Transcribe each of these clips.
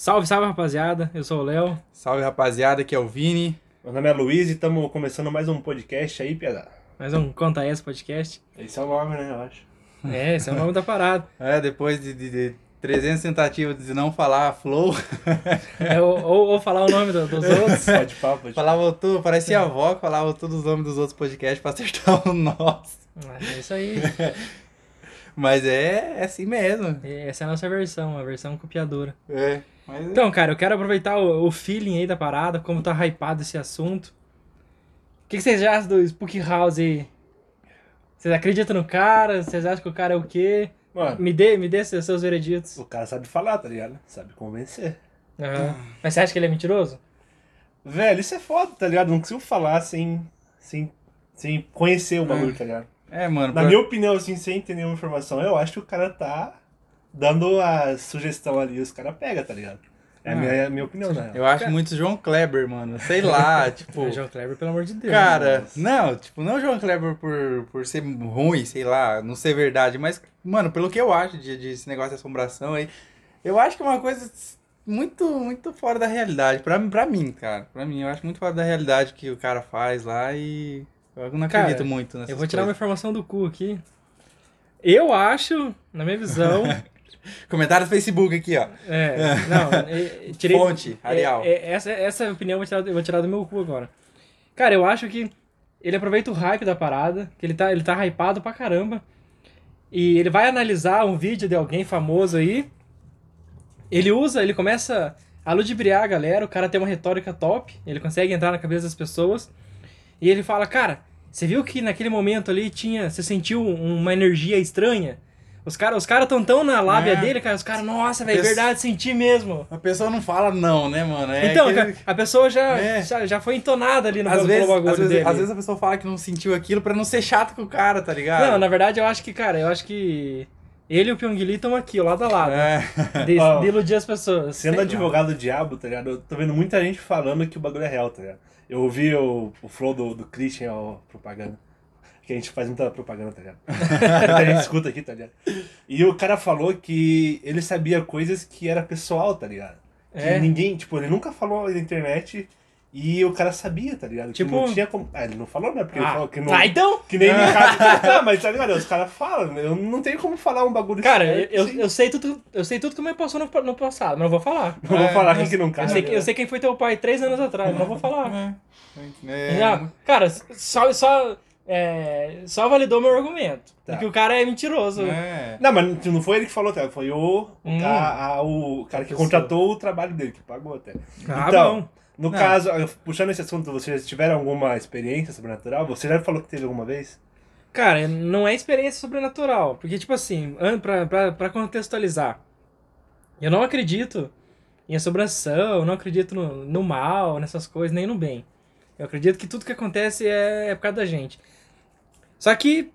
Salve, salve, rapaziada. Eu sou o Léo. Salve, rapaziada. Aqui é o Vini. Meu nome é Luiz e estamos começando mais um podcast aí, piada. Mais um Conta Essa podcast. Esse é o nome, né, eu acho. É, esse é o nome da parada. É, depois de, de, de 300 tentativas de não falar flow, É, ou, ou, ou falar o nome do- dos outros. Pode pau, pode falava tudo, parecia a avó que falava todos os nomes dos outros podcasts pra acertar o nosso. Ah, É isso aí. Mas é, é assim mesmo. Essa é a nossa versão, a versão copiadora. É. Mas é. Então, cara, eu quero aproveitar o, o feeling aí da parada, como tá hypado esse assunto. O que, que vocês acham do Spook House aí? Vocês acreditam no cara? Vocês acham que o cara é o quê? Mano, Me dê, me dê seus, seus vereditos. o cara sabe falar, tá ligado? Sabe convencer. Aham. Mas você acha que ele é mentiroso? Velho, isso é foda, tá ligado? Não consigo falar sem, sem, sem conhecer o bagulho, tá ligado? É, mano. Na pra- minha opinião, assim, sem ter nenhuma informação, eu acho que o cara tá dando a sugestão ali, os caras pegam, tá ligado? É a minha, a minha opinião, né? Eu acho muito João Kleber, mano. Sei lá, tipo. É, João Kleber, pelo amor de Deus. Cara, Nossa. não, tipo, não João Kleber por, por ser ruim, sei lá, não ser verdade, mas, mano, pelo que eu acho de, de esse negócio de assombração aí, eu acho que é uma coisa muito, muito fora da realidade, pra, pra mim, cara, pra mim, eu acho muito fora da realidade que o cara faz lá e eu não Cara, acredito muito nessas Eu vou tirar uma coisas. informação do cu aqui. Eu acho, na minha visão. Comentário do Facebook aqui, ó. é, não, é, tirei. Fonte, Arial. é, é, essa, essa opinião eu vou, tirar, eu vou tirar do meu cu agora. Cara, eu acho que ele aproveita o hype da parada, que ele tá, ele tá hypado pra caramba. E ele vai analisar um vídeo de alguém famoso aí. Ele usa, ele começa a ludibriar a galera, o cara tem uma retórica top, ele consegue entrar na cabeça das pessoas. E ele fala, cara, você viu que naquele momento ali tinha. Você sentiu uma energia estranha? Os caras os cara tão tão na lábia É. dele, cara. Os caras, nossa, velho, Pes- verdade, senti mesmo. A pessoa não fala não, né, mano? É então, aquele- a pessoa já, É. já, já foi entonada ali no às vezes, bagulho às, vezes, dele. às vezes a pessoa fala que não sentiu aquilo pra não ser chato com o cara, tá ligado? Não, na verdade eu acho que, cara, eu acho que ele e o Pyong Lee estão aqui, lado a lado. É. De, de iludir as pessoas. Sendo advogado do diabo, tá ligado? Eu tô vendo muita gente falando que o bagulho é real, tá ligado? Eu ouvi o, o flow do, do Christian, ó, propaganda. Que a gente faz muita propaganda, tá ligado? Muita gente escuta aqui, tá ligado? E o cara falou que ele sabia coisas que era pessoal, tá ligado? Que É. ninguém, tipo, ele nunca falou na internet e o cara sabia, tá ligado? Que Tipo- não tinha como. Ah, ele não falou, né? Porque ele Ah, falou que não. ah, então? Que nem Ricardo. Não, mas tá ligado? Os caras falam, eu não tenho como falar um bagulho Cara, eu, certo, eu, assim. eu sei tudo, eu sei tudo que me passou no, no passado, mas não vou falar. Não vou É, falar eu quem que não Eu cabe. sei, que- eu né? sei quem foi teu pai três anos atrás, mas não vou falar. É. Já, cara, só, só, é, só validou meu argumento. Tá. Porque o cara é mentiroso. É. Não, mas não foi ele que falou, até. Foi o, Hum. a- a- o cara que contratou o trabalho dele, que pagou até. Ah, então, bom. no Não. caso, puxando esse assunto, vocês tiveram alguma experiência sobrenatural? Você já falou que teve alguma vez? Cara, não é experiência sobrenatural. Porque, tipo assim, pra, pra, pra contextualizar, eu não acredito em assombração, eu não acredito no, no mal, nessas coisas, nem no bem. Eu acredito que tudo que acontece é, é por causa da gente. Só que,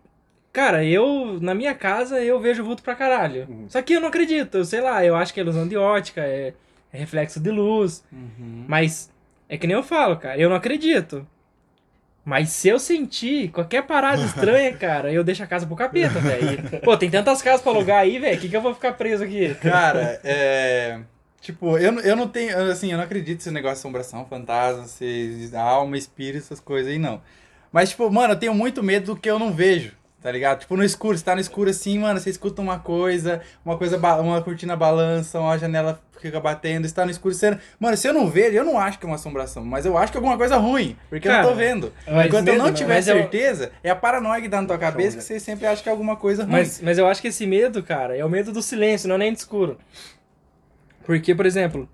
cara, eu, na minha casa, eu vejo vulto pra caralho. Uhum. Só que eu não acredito, eu sei lá, eu acho que é ilusão de ótica, é, é reflexo de luz. Uhum. Mas é que nem eu falo, cara, eu não acredito. Mas se eu sentir qualquer parada estranha, cara, eu deixo a casa pro capeta, velho. Pô, tem tantas casas pra alugar aí, velho, que que eu vou ficar preso aqui? Cara, é. Tipo, eu, não- eu não tenho. Assim, eu não acredito nesse negócio de assombração, fantasma, se, alma, espírito, essas coisas aí, não. Mas, tipo, mano, eu tenho muito medo do que eu não vejo, tá ligado? Tipo, no escuro, você tá no escuro assim, mano, você escuta uma coisa, uma coisa, uma cortina balança, uma janela fica batendo, está no escuro. Você... Mano, se eu não vejo, eu não acho que é uma assombração, mas eu acho que é alguma coisa ruim, porque eu Cara, não tô vendo. Enquanto eu medo, não né? tiver Mas eu- certeza, é a paranoia que dá na tua cabeça que você sempre acha que é alguma coisa ruim. Mas, mas eu acho que esse medo, cara, é o medo do silêncio, não é nem do escuro. Porque, por exemplo,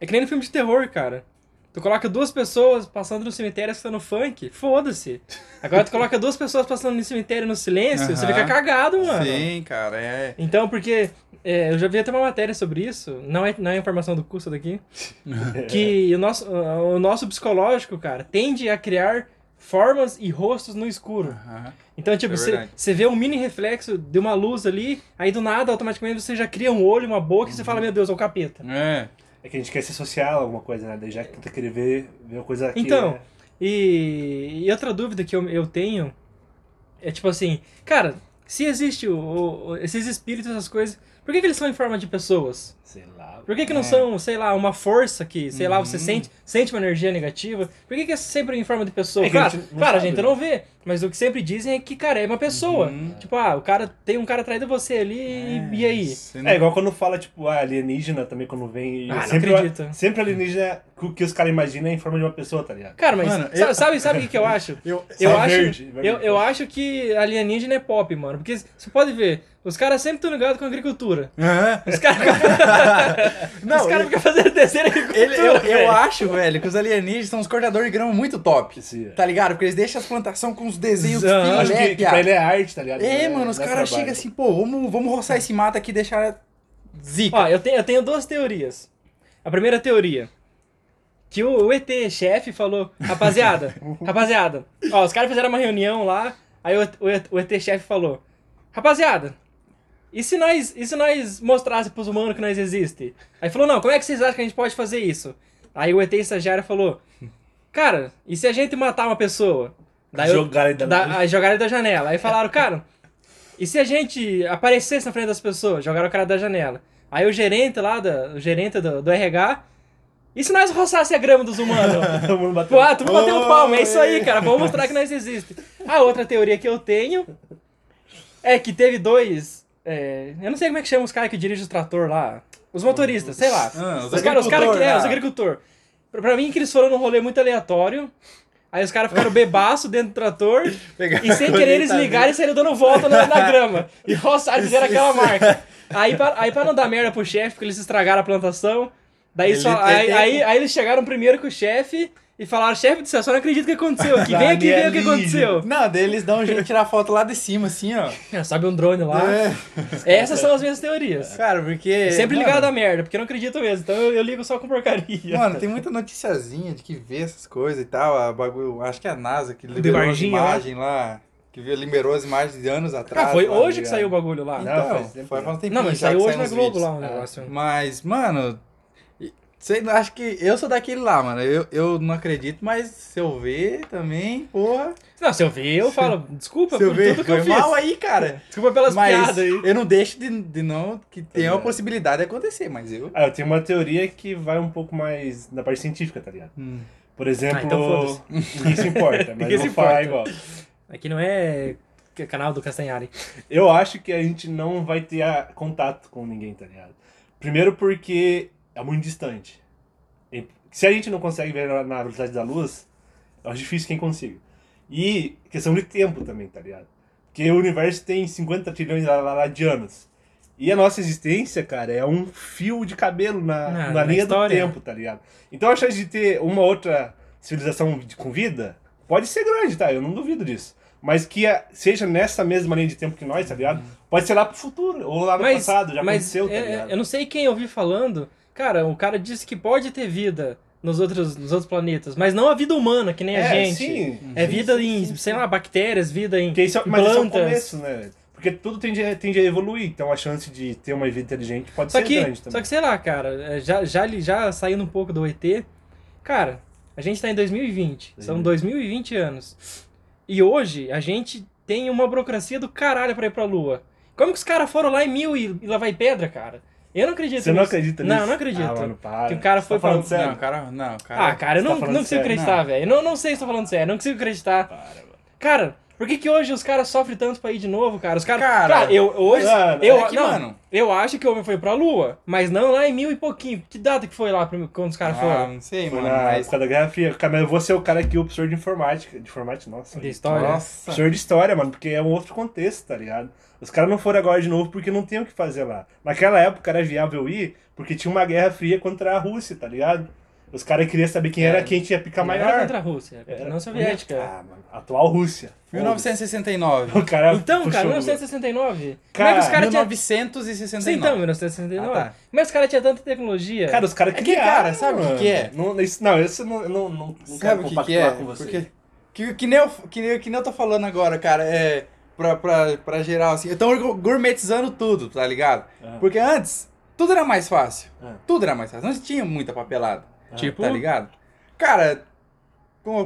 é que nem no filme de terror, cara. Tu coloca duas pessoas passando no cemitério escutando funk, foda-se. Agora tu coloca duas pessoas passando no cemitério no silêncio, você fica cagado, mano. Sim, cara, é. Então, porque é, eu já vi até uma matéria sobre isso, não é, não é informação do curso daqui, que o nosso, o nosso psicológico, cara, tende a criar formas e rostos no escuro. Então, tipo, É você você vê um mini reflexo de uma luz ali, aí do nada, automaticamente, você já cria um olho, uma boca, e você fala, meu Deus, é o capeta. É. É que a gente quer se associar a alguma coisa, né? Daí já tenta querer ver, ver uma coisa que Então, é- E, e outra dúvida que eu, eu tenho é tipo assim, cara, se existe o, o- esses espíritos, essas coisas, Por que, que eles são em forma de pessoas? Sei lá. Por que, que não É. são, sei lá, uma força que, sei lá, você Uhum. sente, sente uma energia negativa? Por que, que é sempre em forma de pessoa? É que a claro, gente não claro, a sabe, gente né? não vê, mas o que sempre dizem é que, cara, é uma pessoa. Uhum. Tipo, ah, o cara tem um cara atrás de você ali, e- e aí? Não- É igual quando fala, tipo, ah, alienígena também, quando vem. Ah, não sempre, acredito. Sempre alienígena, o que os caras imaginam é em forma de uma pessoa, tá ligado? Cara, mas Mano, sabe, eu- sabe, sabe o que, que eu acho? Eu, Eu acho, verde, verde eu, eu acho que alienígena é pop, mano. Porque você pode ver, os caras sempre estão ligados com a agricultura. Aham. Os caras Não, os caras ele- ficam fazendo desenho de agricultura. ele- eu, eu acho, velho, que os alienígenas são os cortadores de grama muito top. Sim. Tá ligado? Porque eles deixam as plantações com os desenhos filé, Acho que, que piá. pra ele é arte, tá ligado? É, Não mano, os é caras chegam assim, pô, vamos, vamos roçar esse mato aqui e deixar zica. Ó, eu tenho, eu tenho duas teorias. A primeira teoria. Que o, o ET chefe falou, rapaziada, rapaziada, ó, os caras fizeram uma reunião lá, aí o, o, o ET chefe falou, rapaziada, e se nós, e se nós mostrasse pros humanos que nós existe? Aí falou, não, como é que vocês acham que a gente pode fazer isso? Aí o ET estagiário falou, cara, e se a gente matar uma pessoa? Daí eu- Jogar ele da da, jogaram da janela. Aí falaram, cara, e se a gente aparecesse na frente das pessoas? Jogaram o cara da janela. Aí o gerente lá, da, o gerente do, do RH, e se nós roçasse a grama dos humanos? Todo mundo bateu. Ah, tu me bateu Oi. palma, é isso aí, cara, vamos mostrar que nós existe. A outra teoria que eu tenho é que teve dois. é, eu não sei como é que chama os caras que dirigem os trator lá. Os motoristas, sei lá. Ah, os os caras os cara que. agricultor, É, os agricultores. Pra, pra mim que eles foram num rolê muito aleatório. Aí os caras ficaram bebaço dentro do trator. E sem querer eles ligaram e saíram dando volta na, na grama. E roçaram e fizeram aquela marca. Aí pra, aí pra não dar merda pro chefe, porque eles estragaram a plantação. Daí Ele- só, aí, aí, aí eles chegaram primeiro com o chefe e falaram, chefe do céu, só não acredito o que aconteceu aqui. Vem aqui ver o que aconteceu. Não, daí eles dão um jeito de tirar foto lá de cima, assim, ó. É, Sobe um drone lá. É. Essas são as minhas teorias. Cara, porque. Sempre mano, ligado à merda, porque eu não acredito mesmo. Então eu, eu ligo só com porcaria. Mano, tem muita noticiazinha de que vê essas coisas e tal. A bagulho, acho que é a NASA que liberou as Varginha lá? imagens lá. Que viu- liberou as imagens de anos atrás. Ah, foi lá, hoje que ligado? saiu o bagulho lá. Não, Então, tempo foi faz um tempinho Não, mas já saiu hoje na Globo vídeos. lá o Ah. negócio. Mas, mano, sei, lá, acho que eu sou daquele lá, mano. Eu, eu não acredito, mas se eu ver também, porra. Não, se eu ver, eu falo, desculpa Se eu por ver, tudo que eu fiz. mal aí, cara. Desculpa pelas mas piadas aí. eu não deixo de, de não que tenha a ligado. possibilidade de acontecer, mas eu. Ah, eu tenho uma teoria que vai um pouco mais na parte científica, tá ligado? Hum. Por exemplo, Ah, então ninguém se importa, mas Ninguém eu se vou falar importa. igual. Aqui não é canal do Castanhari. Eu acho que a gente não vai ter contato com ninguém, tá ligado? Primeiro porque é muito distante. Se a gente não consegue ver na- na velocidade da luz, acho difícil quem consiga. E questão de tempo também, tá ligado? Porque o universo tem 50 trilhões de anos. E a nossa existência, cara, é um fio de cabelo na, Ah, na na linha história. do tempo, tá ligado? Então a chance de ter uma outra civilização com vida pode ser grande, tá? Eu não duvido disso. Mas que a- seja nessa mesma linha de tempo que nós, tá ligado? Pode ser lá pro futuro, ou lá no Mas, passado, já mas aconteceu, tá é- ligado? eu não sei quem eu vi falando. Cara, o cara disse que pode ter vida nos outros, nos outros planetas, mas não a vida humana, que nem a É, gente. sim. É vida sim, em, sim, sei lá, bactérias, vida em, Porque isso, é- em mas isso é o plantas. começo, né? Porque tudo tende a, tende a evoluir, então a chance de ter uma vida inteligente pode Só ser que, grande também. só que sei lá, cara, é, já, já, já saindo um pouco do ET, cara, a gente tá em 2020, são Sim. 2020 anos. E hoje a gente tem uma burocracia do caralho pra ir pra Lua. Como que os caras foram lá em mil e, e lá vai pedra, cara? Eu não acredito Você não nisso. acredita Não, nisso? não acredito. Ah, mano, para. Que o cara Você foi tá falando pra- sério? Não, cara, não, cara. Ah, cara, eu não, tá não consigo acreditar, velho. Não, não sei se tô falando sério, não consigo acreditar. Para, mano. Cara, por que, que hoje os caras sofrem tanto pra ir de novo, cara? Os caras. Cara, eu hoje. mano, eu, é que, não, mano- eu acho que o homem foi pra Lua, mas não lá em mil e pouquinho. Que data que foi lá quando os caras Ah, foram? não sei, Foi mano, na mas. época da Guerra Fria. Cara, mas eu vou ser o cara aqui, o professor de informática. De informática, nossa. De história. Nossa. Professor de história, mano, porque é um outro contexto, tá ligado? Os caras não foram agora de novo porque não tem o que fazer lá. Naquela época era viável ir porque tinha uma guerra fria contra a Rússia, tá ligado? Os caras queriam saber quem era É. quem tinha pica Não era maior. contra a Rússia, era União Soviética. Ah, mano, atual Rússia. 1969. O cara Então, cara, puxou- 1969. Cara, Como é que os caras tinham. 1969. Sim, então, 1969. Ah, tá. Como é que os caras tinham tanta tecnologia? Cara, os caras É que, cara, sabe o que mano. que é? Não, isso, não, isso não, não, não, não Sabe quero o que, que compactuar é? com você. Porque. Que, que, nem eu, que, nem, que nem eu tô falando agora, cara, é. Pra, pra, pra geral, assim. Estão gourmetizando tudo, tá ligado? Ah. Porque antes, tudo era mais fácil. Ah. Tudo era mais fácil. Não tinha muita papelada. Tipo, Tá ligado? Cara,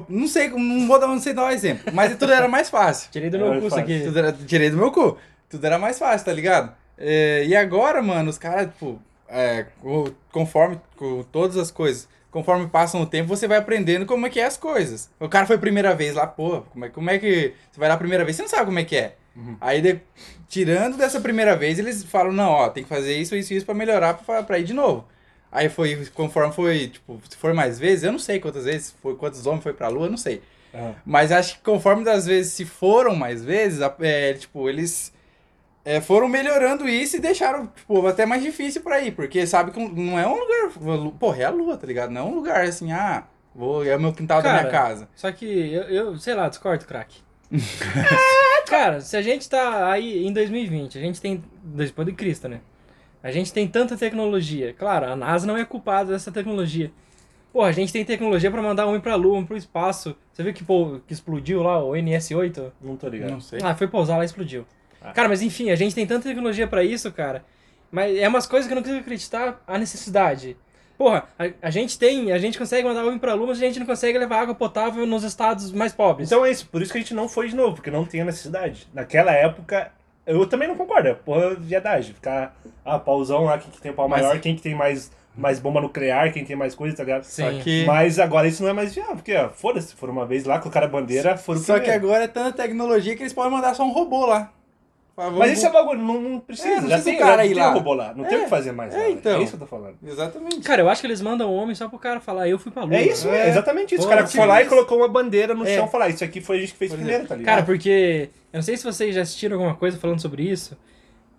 não sei, não vou dar, não sei dar um exemplo, mas tudo era mais fácil. tirei do meu é curso fácil. aqui. Tudo era, tirei do meu cu. Tudo era mais fácil, tá ligado? É, e agora, mano, os caras, tipo, é, co- conforme com todas as coisas, conforme passam o tempo, você vai aprendendo como é que é as coisas. O cara foi a primeira vez lá, pô, como é, como é que. Você vai lá a primeira vez, você não sabe como é que é. Uhum. Aí, de- tirando dessa primeira vez, eles falam, não, ó, tem que fazer isso, isso e isso pra melhorar, pra, pra ir de novo. Aí foi, conforme foi, tipo, se for mais vezes, eu não sei quantas vezes, foi, quantos homens foi pra lua, eu não sei. Aham. Mas acho que conforme das vezes, se foram mais vezes, é, tipo, eles é, foram melhorando isso e deixaram, tipo, até mais difícil pra ir, porque sabe que não é um lugar, porra, é a lua, tá ligado? Não é um lugar assim, ah, vou, é o meu quintal da minha Cara, casa. Só que eu, eu sei lá, discordo, craque. Cara, se a gente tá aí em 2020, a gente tem. Depois de Cristo, né? A gente tem tanta tecnologia. Claro, a NASA não é culpada dessa tecnologia. Pô, a gente tem tecnologia pra mandar um homem pra Lua, um pro espaço. Você viu que, pô, que explodiu lá, o NS-8? Não tô ligado. Não sei. Ah, foi pousar lá e explodiu. Ah. Cara, mas enfim, a gente tem tanta tecnologia pra isso, cara. Mas é umas coisas que eu não consigo acreditar a necessidade. Porra, a, a gente tem, a gente consegue mandar homem pra lua, mas a gente não consegue levar água potável nos estados mais pobres. Então é isso, por isso que a gente não foi de novo, porque não tinha necessidade. Naquela época, eu também não concordo, é porra de viadagem. Ficar, ah, pauzão lá, quem que tem pau Mas- maior, quem que tem mais, mais bomba nuclear, quem tem mais coisa, tá ligado? Sim. Só que, Mas agora isso não é mais viável, porque, ó, foda-se, foram uma vez lá, colocaram a bandeira, foram só que primeiro. agora é tanta tecnologia que eles podem mandar só um robô lá. Mas esse é bagulho, não, não precisa, É, não já tem, cara já ir tem lá. robô lá, não tem o que fazer mais é, lá, então. é isso que eu tô falando. Exatamente. Cara, eu acho que eles mandam um homem só pro cara falar, eu fui pra lua. É isso, É. é exatamente isso. Pô, o cara foi lá e colocou uma bandeira no É. chão e falou, ah, isso aqui foi a gente que fez Por primeiro, tá ligado? Cara, porque. Eu não sei se vocês já assistiram alguma coisa falando sobre isso.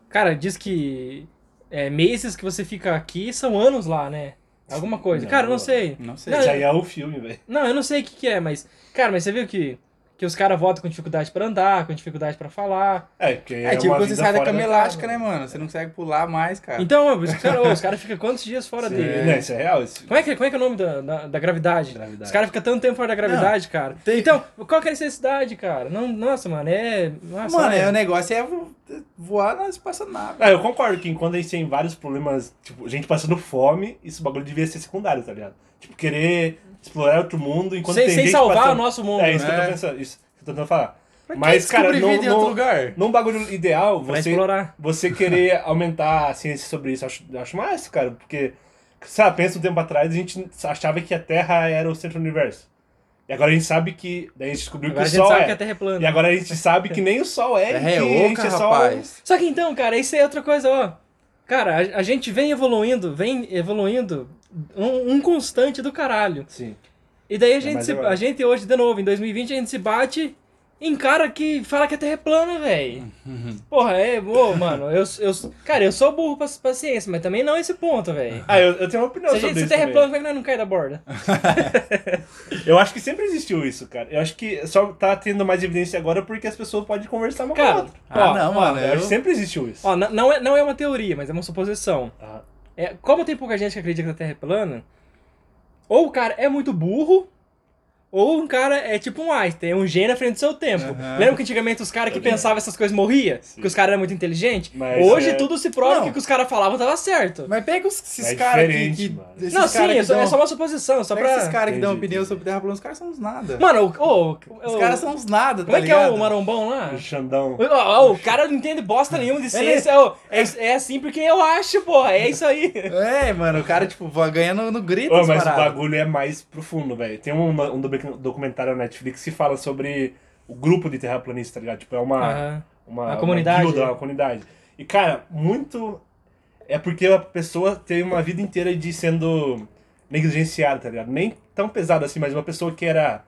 Cara, diz que é, meses que você fica aqui são anos lá, né? Alguma coisa. Não, cara, eu não não. sei. Não sei. Não, Já é o filme, velho. Não, eu não sei o que, que é, mas. Cara, mas você viu que, que os caras votam com dificuldade pra andar, com dificuldade pra falar. É, porque É, tipo uma quando você sai da cama elástica, né, mano? Você não consegue pular mais, cara. Então, os caras cara ficam quantos dias fora Sim, dele? Não, isso é real. Isso... Como é, que, como é que é o nome da, da, da gravidade? Gravidade. Os caras ficam tanto tempo fora da gravidade, cara. tem- Então, qual que é a necessidade, cara? Não, nossa, mano, é. Nossa, Mano, é- é, o negócio é vo- voar na espaçonave. Ah, eu concordo que enquanto a gente tem vários problemas, tipo, gente passando fome, isso bagulho devia ser secundário, tá ligado? Tipo, querer explorar outro mundo enquanto sem tem sem gente salvar passando... o nosso mundo. É isso que eu né? tô pensando, isso que eu tô tentando falar. Pra que Mas, cara, não, lugar. num bagulho ideal, você, explorar. você querer aumentar a ciência sobre isso, eu acho, eu acho massa, cara, porque, sabe, pensa um tempo atrás, a gente achava que a Terra era o centro do universo. E agora a gente sabe que, daí a gente descobriu Agora a que o gente Sol sabe é. que a Terra é plana. E agora a gente sabe que nem o Sol é, É, que a gente oca, é só... rapaz. Só que então, cara, isso é outra coisa, ó. Cara, a, a gente vem evoluindo, vem evoluindo um, um constante do caralho. Sim. E daí a gente, mas se- a gente hoje, de novo, em 2020, a gente se bate em cara que fala que a Terra é plana, velho. Porra, é, ô, mano, eu, eu, cara, eu sou burro pra, pra ciência, mas também não esse ponto, velho. Ah, eu, eu tenho uma opinião Se a sobre gente, se isso a Terra é plana, como é que nós não cai da borda? Eu acho que sempre existiu isso, cara. Eu acho que só tá tendo mais evidência agora porque as pessoas podem conversar uma com a Cara, outra. Ah, ó, não, ó, mano. Eu acho Eu... que sempre existiu isso. Ó, n- não é, não é uma teoria, mas é uma suposição. Ah, É, como tem pouca gente que acredita que a Terra é plana, ou o cara é muito burro, ou um cara é tipo um Einstein, é um gênio à frente do seu tempo. Aham. Lembra que antigamente os caras que pensavam essas coisas morriam? Porque os caras eram muito inteligentes? Mas Hoje é- tudo se prova que o que os caras falavam tava certo. Mas pega os, esses É caras que, que... não, sim, que é só, dão- é só uma suposição, só Pega pra... esses caras que dão opinião sobre Terra plana, os caras são uns nada. Mano, o, o, Os o- caras são uns nada, tá Como é que é o marombão lá? o Xandão. O cara não entende bosta nenhuma de ciência. ó, É, é assim porque eu acho, porra. É isso aí. É, mano, o cara, tipo, vai ganhando no grito mas o paradas. bagulho é mais profundo, velho. Tem um, um docu- documentário na Netflix que fala sobre o grupo de terraplanistas, tá ligado? Tipo, é uma, Aham. uma, Uma comunidade. guilda, uma comunidade. E, cara, muito. É porque a pessoa teve uma vida inteira de sendo negligenciada, tá ligado? Nem tão pesada assim, mas uma pessoa que era.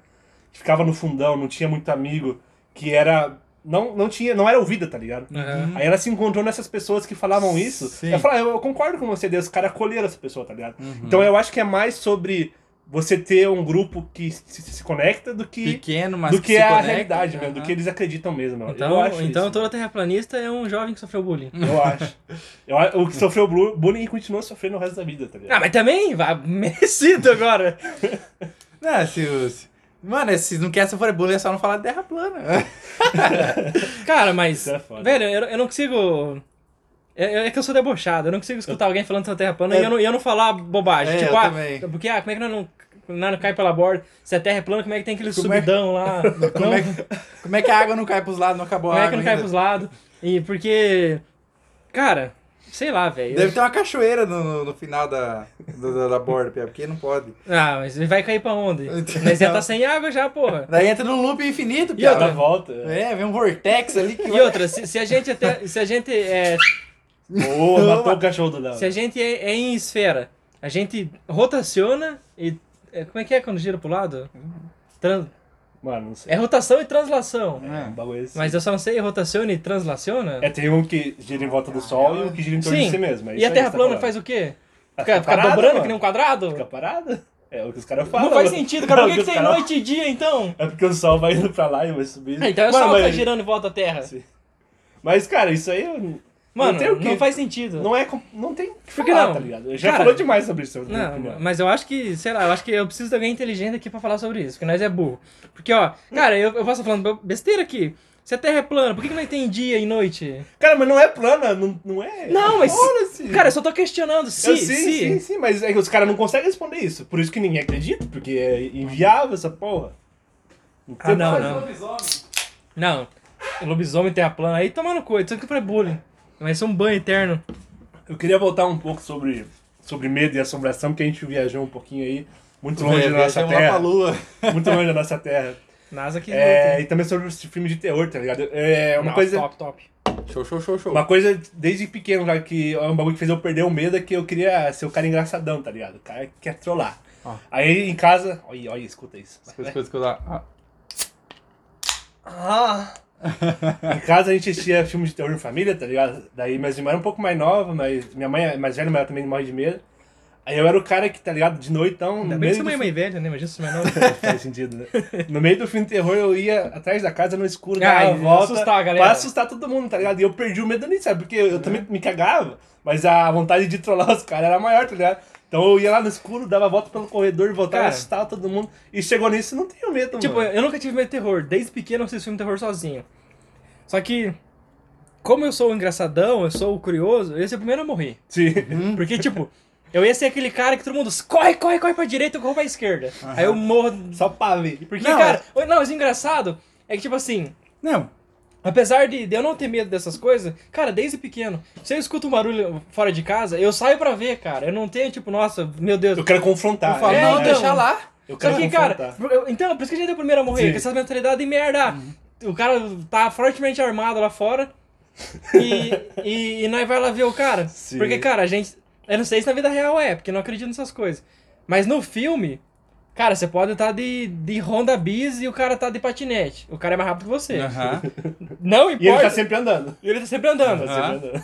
que ficava no fundão, não tinha muito amigo, que era. Não, não tinha. não era ouvida, tá ligado? Aham. Aí ela se encontrou nessas pessoas que falavam isso. Sim. Eu, falei, eu concordo com você, Deus, os caras acolheram essa pessoa, tá ligado? Uhum. Então eu acho que é mais sobre você ter um grupo que se, se conecta do que, Pequeno, mas do que, se é a conecta. realidade mesmo, do Aham. que eles acreditam mesmo. meu. eu Então, acho então isso, todo terraplanista é um jovem que sofreu bullying. Eu acho. Eu, o que sofreu bullying e continua sofrendo o resto da vida, tá ligado? Ah, mas também, vai, merecido agora. Não, se os... Mano, se não quer sofrer bullying, é só não falar de terra plana. Cara, mas, é foda. velho, eu, eu não consigo... É, é que eu sou debochado, eu não consigo escutar alguém falando da Terra plana É. e eu não, e eu não falar bobagem. É, tipo, ah, também. porque, ah, como é que nós não, nós não cai pela borda? Se a Terra é plana, como é que tem aquele Como é subidão lá? Como, Não- é que, como é que a água não cai pros lados, não acabou Como a é que água não cai ainda? pros lados? E porque. Cara, sei lá, velho. Deve ter uma cachoeira no, no- no final da, do- da, da borda, Pia, porque não pode. Ah, mas ele vai cair pra onde? Mas já tá sem água já, porra. Daí entra num loop infinito, E Pia. outra? Dá volta. É, vem um vortex ali que E outra, se, se a gente até. Se a gente é. Boa, matou o cachorro do Léo. Se a gente é, é em esfera, a gente rotaciona e. é, Como é que é quando gira pro lado? Tran- Mano, não sei. É rotação e translação. É, um bagulho assim. Mas eu só não sei rotaciona e translaciona. É, tem um que gira em volta do Sol e um que gira em torno de si mesmo. é e isso a aí Terra você tá plana falando. faz o quê? Fica Fica, parada, dobrando mano. que nem um quadrado? Fica parada? É o que os caras falam. Não faz mano. sentido, cara. Por Não, que, que os tem caras- noite e dia então? É porque o Sol vai indo pra lá e vai subir. Ah, então é o Mano, Sol que tá mas- girando em volta da Terra. Sim. Mas, cara, isso aí eu- Mano, não que. não faz sentido. Não é. Não tem que Por que falar, não? tá ligado? Já Cara, falou demais sobre isso. Não, opinião. mas eu acho que, sei lá, eu acho que eu preciso de alguém inteligente aqui pra falar sobre isso, porque nós é burro. Porque, ó, cara, eu, eu posso falando besteira aqui. Se a Terra é plana, por que, que não tem dia e noite? Cara, mas não é plana, não, não é. Não, mas. Cara, eu só tô questionando se. Eu, sim, se... sim, sim, mas é que os caras não conseguem responder isso. Por isso que ninguém acredita, porque é inviável essa porra. Ah, não, não. Não. O lobisomem tem a plana aí, toma no cu, isso aqui é bullying. Vai ser um banho eterno. Eu queria voltar um pouco sobre, sobre medo e assombração, porque a gente viajou um pouquinho aí, muito longe É, da nossa viajamos lá terra. lua. Muito longe da nossa terra. NASA que É, luta. e também sobre esse filme de terror, tá ligado? É uma Nossa, coisa. Top, top. Show, show, show, show. Uma coisa desde pequeno, já que é um bagulho que fez eu perder o medo é que eu queria ser o cara engraçadão, tá ligado? O cara que quer trollar. Ó. Aí em casa. Olha, olha, escuta isso. Escuta, escuta, escuta. Ah, Ah. Em casa a gente assistia filmes de terror em família, tá ligado? Daí minhas irmãs eram um pouco mais novas, mas minha mãe é mais velha, mas ela também morre de medo. Aí eu era o cara que, tá ligado, de noite, então. Ainda no bem que sua mãe é mãe velha, né? Imagina se mais não. Faz sentido, né? No meio do filme de terror eu ia atrás da casa no escuro, Ah, dar a volta. assustar a galera. Pra assustar todo mundo, tá ligado? E eu perdi o medo nisso, sabe? Porque eu também me cagava, mas a vontade de trollar os caras era maior, tá ligado? Então eu ia lá no escuro, dava a volta pelo corredor, voltava, Cara. assustava todo mundo. E chegou nisso, não tenho medo, Tipo, mano. eu nunca tive medo de terror. Desde pequeno eu assisto filme de terror sozinho. Só que, como eu sou o engraçadão, eu sou o curioso, eu ia ser o primeiro a morrer. Sim. Porque, tipo, eu ia ser aquele cara que todo mundo corre, corre, corre pra direita, eu corro pra esquerda. Aí eu morro. Só pra ver. Porque, Não, cara, não, mas o engraçado é que, tipo assim, Não, apesar de, de eu não ter medo dessas coisas, cara, desde pequeno, se eu escuto um barulho fora de casa, eu saio pra ver, cara. Eu não tenho, tipo, nossa, meu Deus. Eu quero confrontar. eu falo, É, não, então. deixa lá. Eu Só quero que, cara, confrontar. por- eu- então, por isso que a gente é o primeiro a morrer, Sim. com essa mentalidade de merda. O cara tá fortemente armado lá fora e, e, e nós vai lá ver o cara. Sim. Porque, cara, a gente. Eu não sei se na vida real é, porque não acredito nessas coisas. Mas no filme, cara, você pode estar de, de Honda Bis e o cara tá de patinete. O cara é mais rápido que você. Aham. Não E importa. ele tá sempre andando. E ele tá sempre andando. Tá Aham. sempre andando.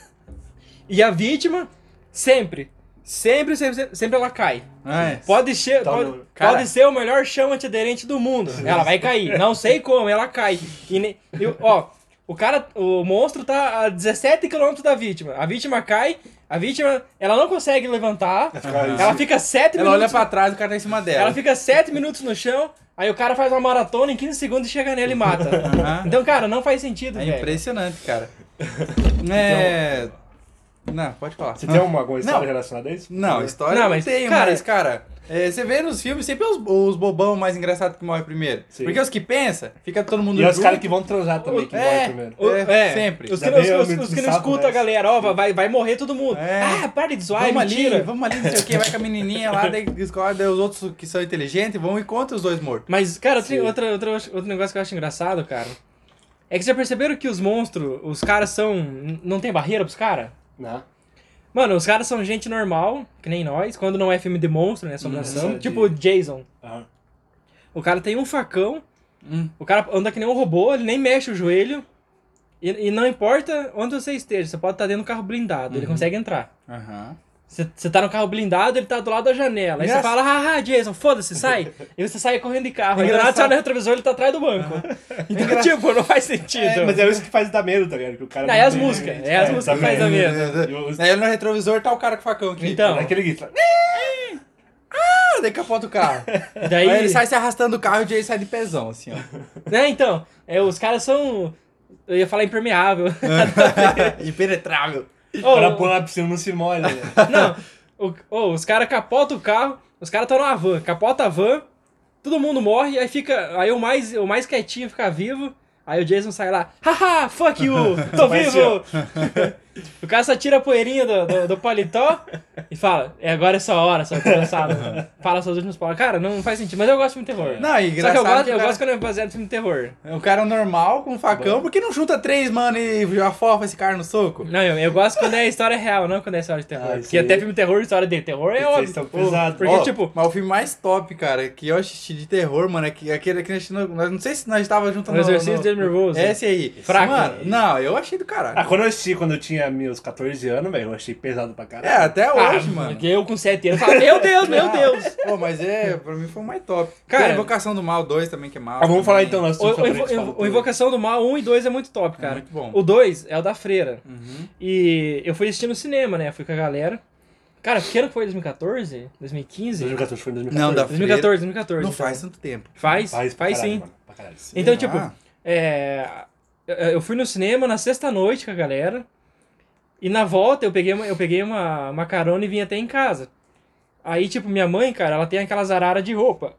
E a vítima, sempre. Sempre, sempre, sempre ela cai. É. Pode ser, Tá pode, pode ser o melhor chão antiaderente do mundo. Ela vai cair. Não sei como, ela cai. E, ne- e, ó, o cara, o monstro tá a 17 km da vítima. A vítima cai, a vítima, ela não consegue levantar. Aham. Ela fica 7 Ela olha minutos. pra trás e o cara tá em cima dela. Ela fica 7 minutos no chão. Aí o cara faz uma maratona em 15 segundos e chega nela e mata. Aham. Então, cara, não faz sentido, É velho. impressionante, cara. É. Não, pode falar. Você tem alguma, alguma história Não. relacionada a isso? Não, história Não, não, mas, tem, cara- mas, cara, é, você vê nos filmes sempre os, os bobão mais engraçados que morrem primeiro. Sim. Porque os que pensam, fica todo mundo E os junto. caras que vão transar também, que É. morrem primeiro. O- É, sempre. Os que, os, muito os que não escutam a galera, ó, vai, vai morrer todo mundo. É. Ah, para de zoar, é Vamos ali, mentira. vamos ali, não sei o que, vai com a menininha lá, daí discorda, daí os outros que são inteligentes vão e contra os dois mortos. Mas, cara, tem Sim. outra, outra, outro negócio que eu acho engraçado, cara. É que já perceberam que os monstros, os caras são. Não tem barreira pros caras? Não. Mano, os caras são gente normal, que nem nós, quando não é filme de monstro, né? Assombração. Uhum. tipo Jason. Aham. O cara tem um facão, Hum. o cara anda que nem um robô, ele nem mexe o joelho. E, e não importa onde você esteja, você pode estar dentro do carro blindado, ele consegue entrar. Aham. Você, tá no carro blindado, ele tá do lado da janela. Aí você fala, haha, Jason, foda-se, sai. e você sai correndo de carro. Aí do nada você olha no retrovisor, ele tá atrás do banco. Então, tipo, não faz sentido. É, mas é isso que faz dar medo, tá ligado? Que o cara Não, é as músicas, é as músicas que faz dar medo. Aí no retrovisor tá o cara com o facão aqui. Então. Naquele grito. Ah, daí capota o carro. Daí, Aí ele sai se arrastando do carro e o Jay sai de pezão, assim, ó. né, então, é, os caras são... Eu ia falar impermeável. Impenetrável. O Ô, cara pula na piscina não se molha. né? Não, o- ô, os caras capotam o carro, os caras estão numa van, capota a van, todo mundo morre, aí fica. Aí o mais, o mais quietinho fica vivo, aí o Jason sai lá, haha, fuck you, tô vivo! O cara só tira a poeirinha do, do, do paletó e fala, é agora é sua hora, sua criançada. Fala suas últimas palavras. Cara, não faz sentido, mas eu gosto de filme de terror. Não, e Só que eu gosto, que o eu cara- gosto quando é baseado em filme de terror. O cara normal com um facão, por que não junta três, mano, e já fofa esse cara no soco? Não, eu, eu gosto quando é história real, não quando é história de terror. Ah, Porque aí- até filme de terror, história de terror é óbvio. estão. Porque, Ó, tipo, Mas o filme mais top, cara, que eu assisti de terror, mano, é que, aquele que nós, nós- não sei se nós estávamos juntos O Exorcismo de Emily Rose. Esse aí. Fraco. Mano, não, eu achei do caralho. Ah, quando eu assisti, quando eu tinha meus 14 anos, velho, eu achei pesado pra caralho. É, até ah, hoje, mano. porque eu com 7 anos falo, meu Deus, meu Não. Deus. Pô, mas é, pra mim foi o mais top. Cara- Invocação do Mal 2 também, que é mal. Ah, vamos falar então nossos O, o, Invo- o. Invocação do Mal 1 e 2 é muito top, cara. muito bom. O 2 é o da Freira. Uhum. E eu fui assistir no cinema, né? Fui com a galera. Cara, que ano que foi? 2014? 2015? 2014 foi em 2014. Não, da 2014, 2014. Não então. faz tanto tempo. Faz? Faz, Faz, caralho, sim. mano, caralho. Então, tipo, lá. é, eu- eu fui no cinema na sexta-noite com a galera. E na volta eu peguei, uma, eu peguei uma, uma carona e vim até em casa. Aí, tipo, minha mãe, cara, ela tem aquelas araras de roupa.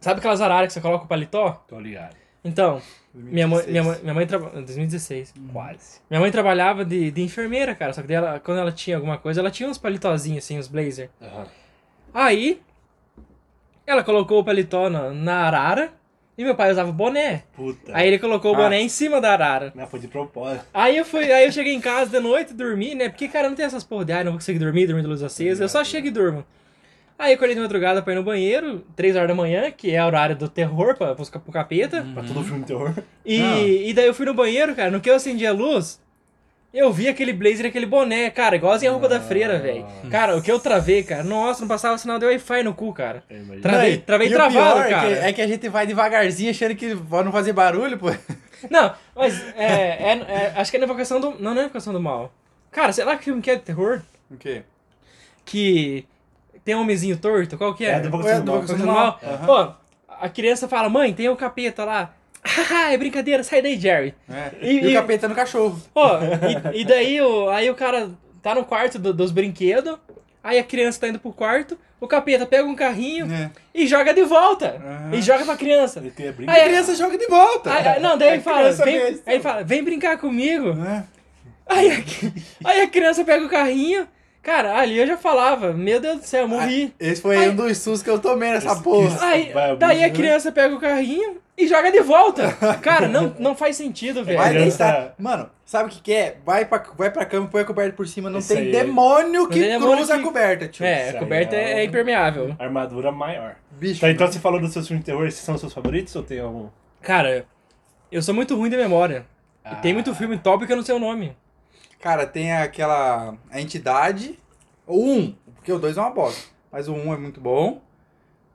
Sabe aquelas araras que você coloca o paletó? Tô ligado. Então, minha mãe, 2016. minha mãe, minha mãe trabalha. 2016. Quase. Minha mãe trabalhava de, de enfermeira, cara. Só que ela, quando ela tinha alguma coisa, ela tinha uns paletózinhos, assim, uns blazer. Aham. Aí, ela colocou o paletó na, na arara e meu pai usava boné. Puta. Aí ele colocou o Ah. boné em cima da arara. Não, foi de propósito. Aí eu fui, aí eu cheguei em casa de noite, dormi, né? Porque, cara, não tem essas porra de, ai, não vou conseguir dormir, dormir de luz acesa. Eu só chego e durmo. Aí eu acordei de madrugada pra ir no banheiro, 3 horas da manhã, que é o horário do terror pra, pro, pro capeta. Pra todo filme de terror. E, e daí eu fui no banheiro, cara, no que eu acendi a luz, eu vi aquele blazer e aquele boné, cara, igualzinho a roupa da freira, velho. Cara, o que eu travei, cara, nossa, não passava sinal de Wi-Fi no cu, cara. É. Travei, Não, e- travei e o travado, pior é cara. que- É que a gente vai devagarzinho achando que pode não fazer barulho, pô. Não, mas é, é- é- acho que é na invocação do. Não, não é invocação do mal. Cara, sei lá que filme que é de terror? O quê? Que tem um homenzinho torto? Qual que é? É, do Invocação do Mal. Mal. Aham. Pô, a criança fala, mãe, tem o capeta lá. Haha, é brincadeira, sai daí, Jerry. É. E- E, e- o capeta no cachorro. Pô, e, e daí o, aí o cara tá no quarto do- dos brinquedos, aí a criança tá indo pro quarto, o capeta pega um carrinho É. e joga de volta. E joga pra criança. Aí. A criança joga de volta. Aí- não, daí ele fala, vem, aí ele fala, vem brincar comigo. É. Aí a, aí a criança pega o carrinho. Cara, ali eu já falava, meu Deus do céu, eu morri. Esse foi Ai. um dos sustos que eu tomei nessa Esse- porra. Aí, vai daí a abusar. criança pega o carrinho e joga de volta. Cara, não, não faz sentido, velho. Vai deitar. Mano, sabe o que, que é? Vai pra, vai pra cama, põe a coberta por cima. Não tem aí. demônio que tem demônio cruza que- a coberta, tio. É, a aí coberta é é, impermeável. Armadura maior. Bicho. Tá, então mano. você falou dos seus filmes de terror, esses são os seus favoritos ou tem algum? Cara, eu sou muito ruim de memória. E Ah. tem muito filme top que eu não sei o nome. Cara, tem aquela. A entidade. O 1, porque o 2 é uma bosta. Mas o 1 é muito bom.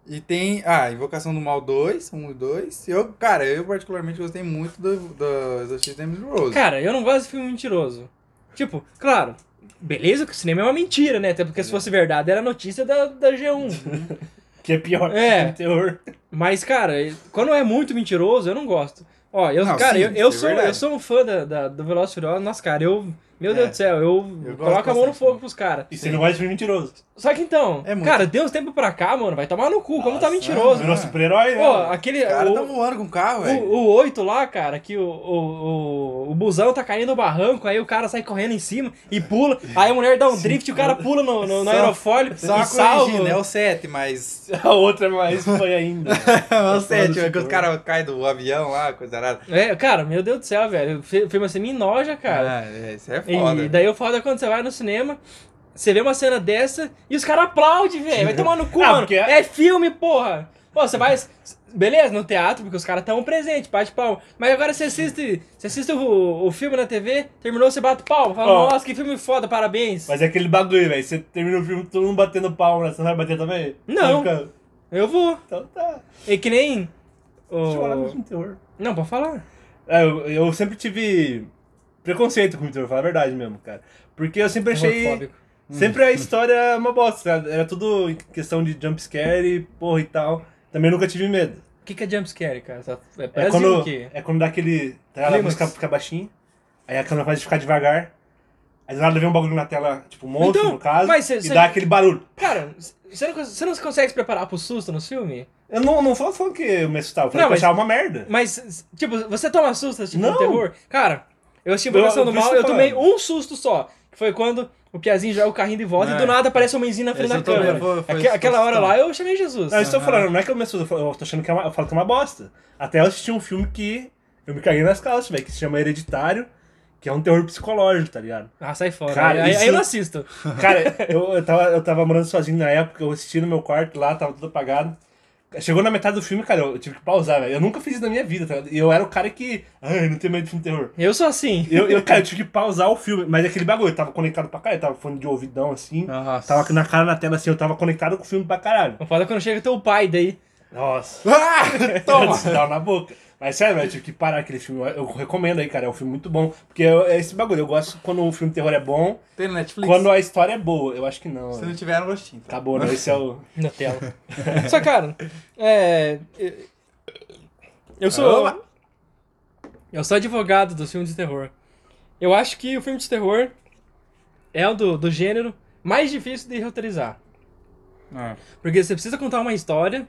E tem. Ah, Invocação do Mal 2, 1 e 2. Eu, cara, eu particularmente gostei muito do, do Exorcist da Emily Rose. Cara, eu não gosto de filme mentiroso. Tipo, claro, beleza que o cinema é uma mentira, né? Até porque se fosse verdade era notícia da, da G1. Que é pior que É. de terror. Mas, cara, quando é muito mentiroso, eu não gosto. Ó, eu, Não, cara, sim, eu, eu é sou, verdade. eu sou um fã da, da, do Furiosos. Nossa, cara, eu... Meu É. Deus do céu, eu, Eu coloco a mão no fogo pros caras. E você não de filme mentiroso. Só que então, É muito. cara, deu uns tempos pra cá, mano, vai tomar no cu, como tá Nossa, mentiroso. Virou super-herói, né? Pô, aquele... Os caras o- tão voando com o carro, O, velho. o 8 lá, cara, que o, o, o, o busão tá caindo no barranco, aí o cara sai correndo em cima e pula, aí a mulher dá um drift e o cara pula no, no, no Só- aerofólio Só e salva. corrigindo, é o 7, mas. A outra é mais foi ainda. é o 7, é que os caras caem do avião lá, coisa arada. É, cara, meu Deus do céu, velho. O fi- filme assim me enoja, cara. Ah, é, isso é foda. e daí o foda é quando você vai no cinema, você vê uma cena dessa e os caras aplaudem, velho. Vai tomar no cu, Ah, mano. porque- É filme, porra. Pô, você vai. Beleza, no teatro, porque os caras estão presentes, bate palma. Mas agora você assiste, você assiste o, o filme na TV, terminou, você bate palma. Fala, Ó. nossa, que filme foda, parabéns. Mas é aquele bagulho, velho. Você termina o filme todo mundo batendo palma, né? Você não vai bater também? Não. Eu vou. Então tá. E que nem. Deixa eu falar O... mesmo de terror. Não, pode falar. É, eu, eu sempre tive preconceito com o terror, falar a verdade mesmo, cara. Porque eu sempre achei. Terrorfóbico. Sempre a história é uma bosta, cara. Era tudo em questão de jumpscare e porra e tal. Também nunca tive medo. O que, que é jumpscare, cara? É É quando, é quando dá aquele. Tá, a música fica baixinho, aí a câmera faz ficar devagar. Aí do nada vem um bagulho na tela, tipo um monstro Então, no caso, mas cê- e cê- dá aquele barulho. Cara, você não, você não consegue se preparar pro susto no filme? Eu não, não falo, falando que eu me assustava, eu falei Não, que eu mas- achava uma merda. Mas, tipo, você toma susto assistindo Não. terror? Cara, Eu assisti Invocação do Mal, eu tomei um susto só. Que foi quando o Piazinho joga o carrinho de volta É. e do nada aparece uma mãezinha na frente da câmera. foi- foi Aque- aquela hora lá eu chamei Jesus. Não, eu estou falando, não é que eu me assusto, eu tô achando que é uma, eu falo que é uma bosta. Até eu assisti um filme que eu me caguei nas calças, velho, que se chama Hereditário, que é um terror psicológico, tá ligado? Ah, sai fora. Cara, aí, aí isso- eu não assisto. Cara, eu, eu, tava, eu tava morando sozinho na época, eu assisti no meu quarto lá, tava tudo apagado. Chegou na metade do filme, cara, eu tive que pausar, velho. Eu nunca fiz isso na minha vida, tá? E eu era o cara que. Ai, não tenho medo de filme de terror. Eu sou assim. Eu, eu, cara, eu tive que pausar o filme, mas aquele bagulho, eu tava conectado pra caralho, tava fone de ouvidão assim, Nossa. tava na cara na tela assim, eu tava conectado com o filme pra caralho. Não foda quando chega teu pai daí. Nossa. Ah, toma! Dá na boca. Mas sério, eu tive que parar aquele filme. Eu- recomendo aí, cara. É um filme muito bom. Porque eu- é esse bagulho. Eu gosto quando o filme de terror é bom, Tem no Netflix. quando a história é boa. Eu acho que não. Se velho. não tiver, no gostinho. Tá? Acabou, né? Esse é o. Na tela. Só, cara, é. Eu sou. Opa. Eu sou advogado dos filmes de terror. Eu acho que o filme de terror é o do, do gênero mais difícil de roteirizar. Ah. Porque você precisa contar uma história,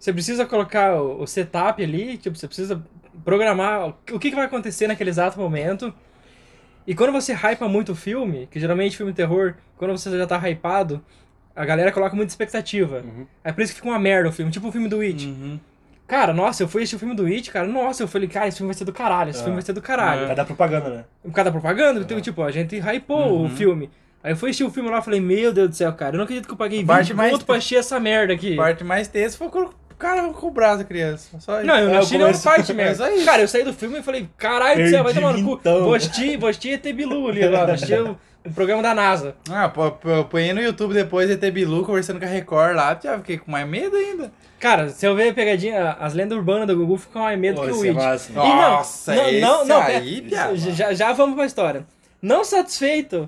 você precisa colocar o, o setup ali, tipo, você precisa programar o que, que vai acontecer naquele exato momento. E quando você hypa muito o filme, que geralmente filme terror, quando você já tá hypado, a galera coloca muita expectativa. Uhum. É por isso que fica uma merda o filme, tipo o filme do It. Uhum. Cara, nossa, eu fui assistir o filme do It, cara, nossa, eu falei, cara, esse filme vai ser do caralho, esse Ah. filme vai ser do caralho. Vai dar propaganda, né? Por causa da propaganda, então, tipo, a gente hypou o filme. Aí eu fui assistir o filme lá e falei, meu Deus do céu, cara, eu não acredito que eu paguei 20 Parte mais- conto pra assistir essa merda aqui. A parte mais tensa foi cara com o braço da criança. Só. Não, eu É, assisti parte é mesmo. só isso. Cara, eu saí do filme e falei, caralho do céu, vai tomar no cu. Vou assistir, vou assistir ET Bilu ali vou assistir o, o programa da NASA. Ah, põe no YouTube depois ET Bilu conversando com a Record lá, já fiquei com mais medo ainda. Cara, se eu ver a pegadinha, as lendas urbanas do Gugu ficam mais medo Pô, que o é. E não, Nossa, não, esse não, não, aí, pera, piada. já, já vamos pra história. Não satisfeito